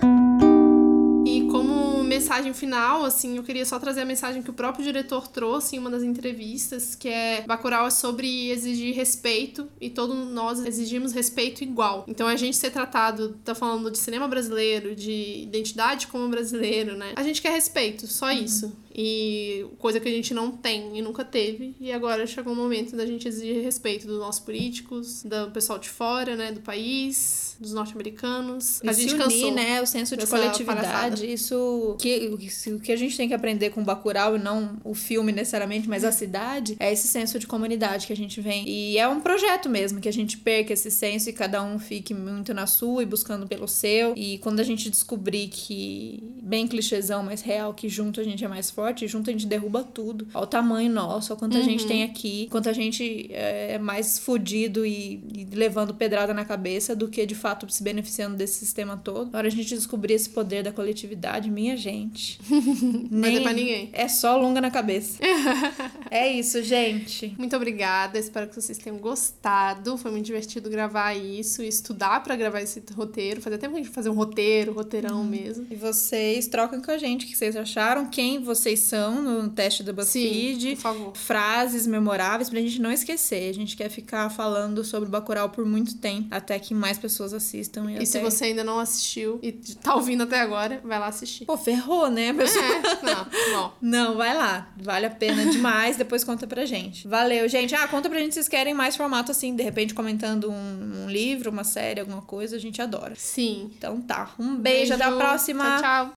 Como mensagem final, assim, eu queria só trazer a mensagem que o próprio diretor trouxe em uma das entrevistas, que é Bacurau é sobre exigir respeito e todos nós exigimos respeito igual. Então a gente ser tratado, tá falando de cinema brasileiro, de identidade como brasileiro, né? A gente quer respeito, só uhum. isso. E coisa que a gente não tem e nunca teve. E agora chegou o momento da gente exigir respeito dos nossos políticos, do pessoal de fora, né, do país, dos norte-americanos. A gente unir, cansou né, o senso de coletividade. Palhaçada. Isso que o que a gente tem que aprender com Bacurau e não o filme necessariamente, mas a cidade, é esse senso de comunidade que a gente vem. E é um projeto mesmo que a gente perca esse senso e cada um fique muito na sua e buscando pelo seu. E quando a gente descobrir que bem clichêzão, mas real, que junto a gente é mais forte junto a gente derruba tudo. Olha o tamanho nosso, olha quanto uhum. a gente tem aqui, quanto a gente é mais fudido e, e, levando pedrada na cabeça do que de fato se beneficiando desse sistema todo. Na hora a gente descobrir esse poder da coletividade, minha gente. *laughs* Nem, pra ninguém. É só longa na cabeça. *laughs* é isso, gente. Muito obrigada. Espero que vocês tenham gostado. Foi muito divertido gravar isso e estudar para gravar esse roteiro. Fazia tempo que a gente fazer um roteiro, roteirão hum. mesmo. E vocês trocam com a gente o que vocês acharam, quem vocês perfeição no teste do BuzzFeed. Sim, por favor. Frases memoráveis pra gente não esquecer. A gente quer ficar falando sobre Bacurau por muito tempo, até que mais pessoas assistam. E, e até... se você ainda não assistiu e tá ouvindo até agora, vai lá assistir. Pô, ferrou, né, pessoal? É, não, bom. *laughs* Não, vai lá. Vale a pena demais. Depois conta pra gente. Valeu, gente. Ah, conta pra gente se vocês querem mais formato assim, de repente comentando um, um livro, uma série, alguma coisa. A gente adora. Sim. Então tá. Um beijo, beijo. até a próxima. Tchau, tchau.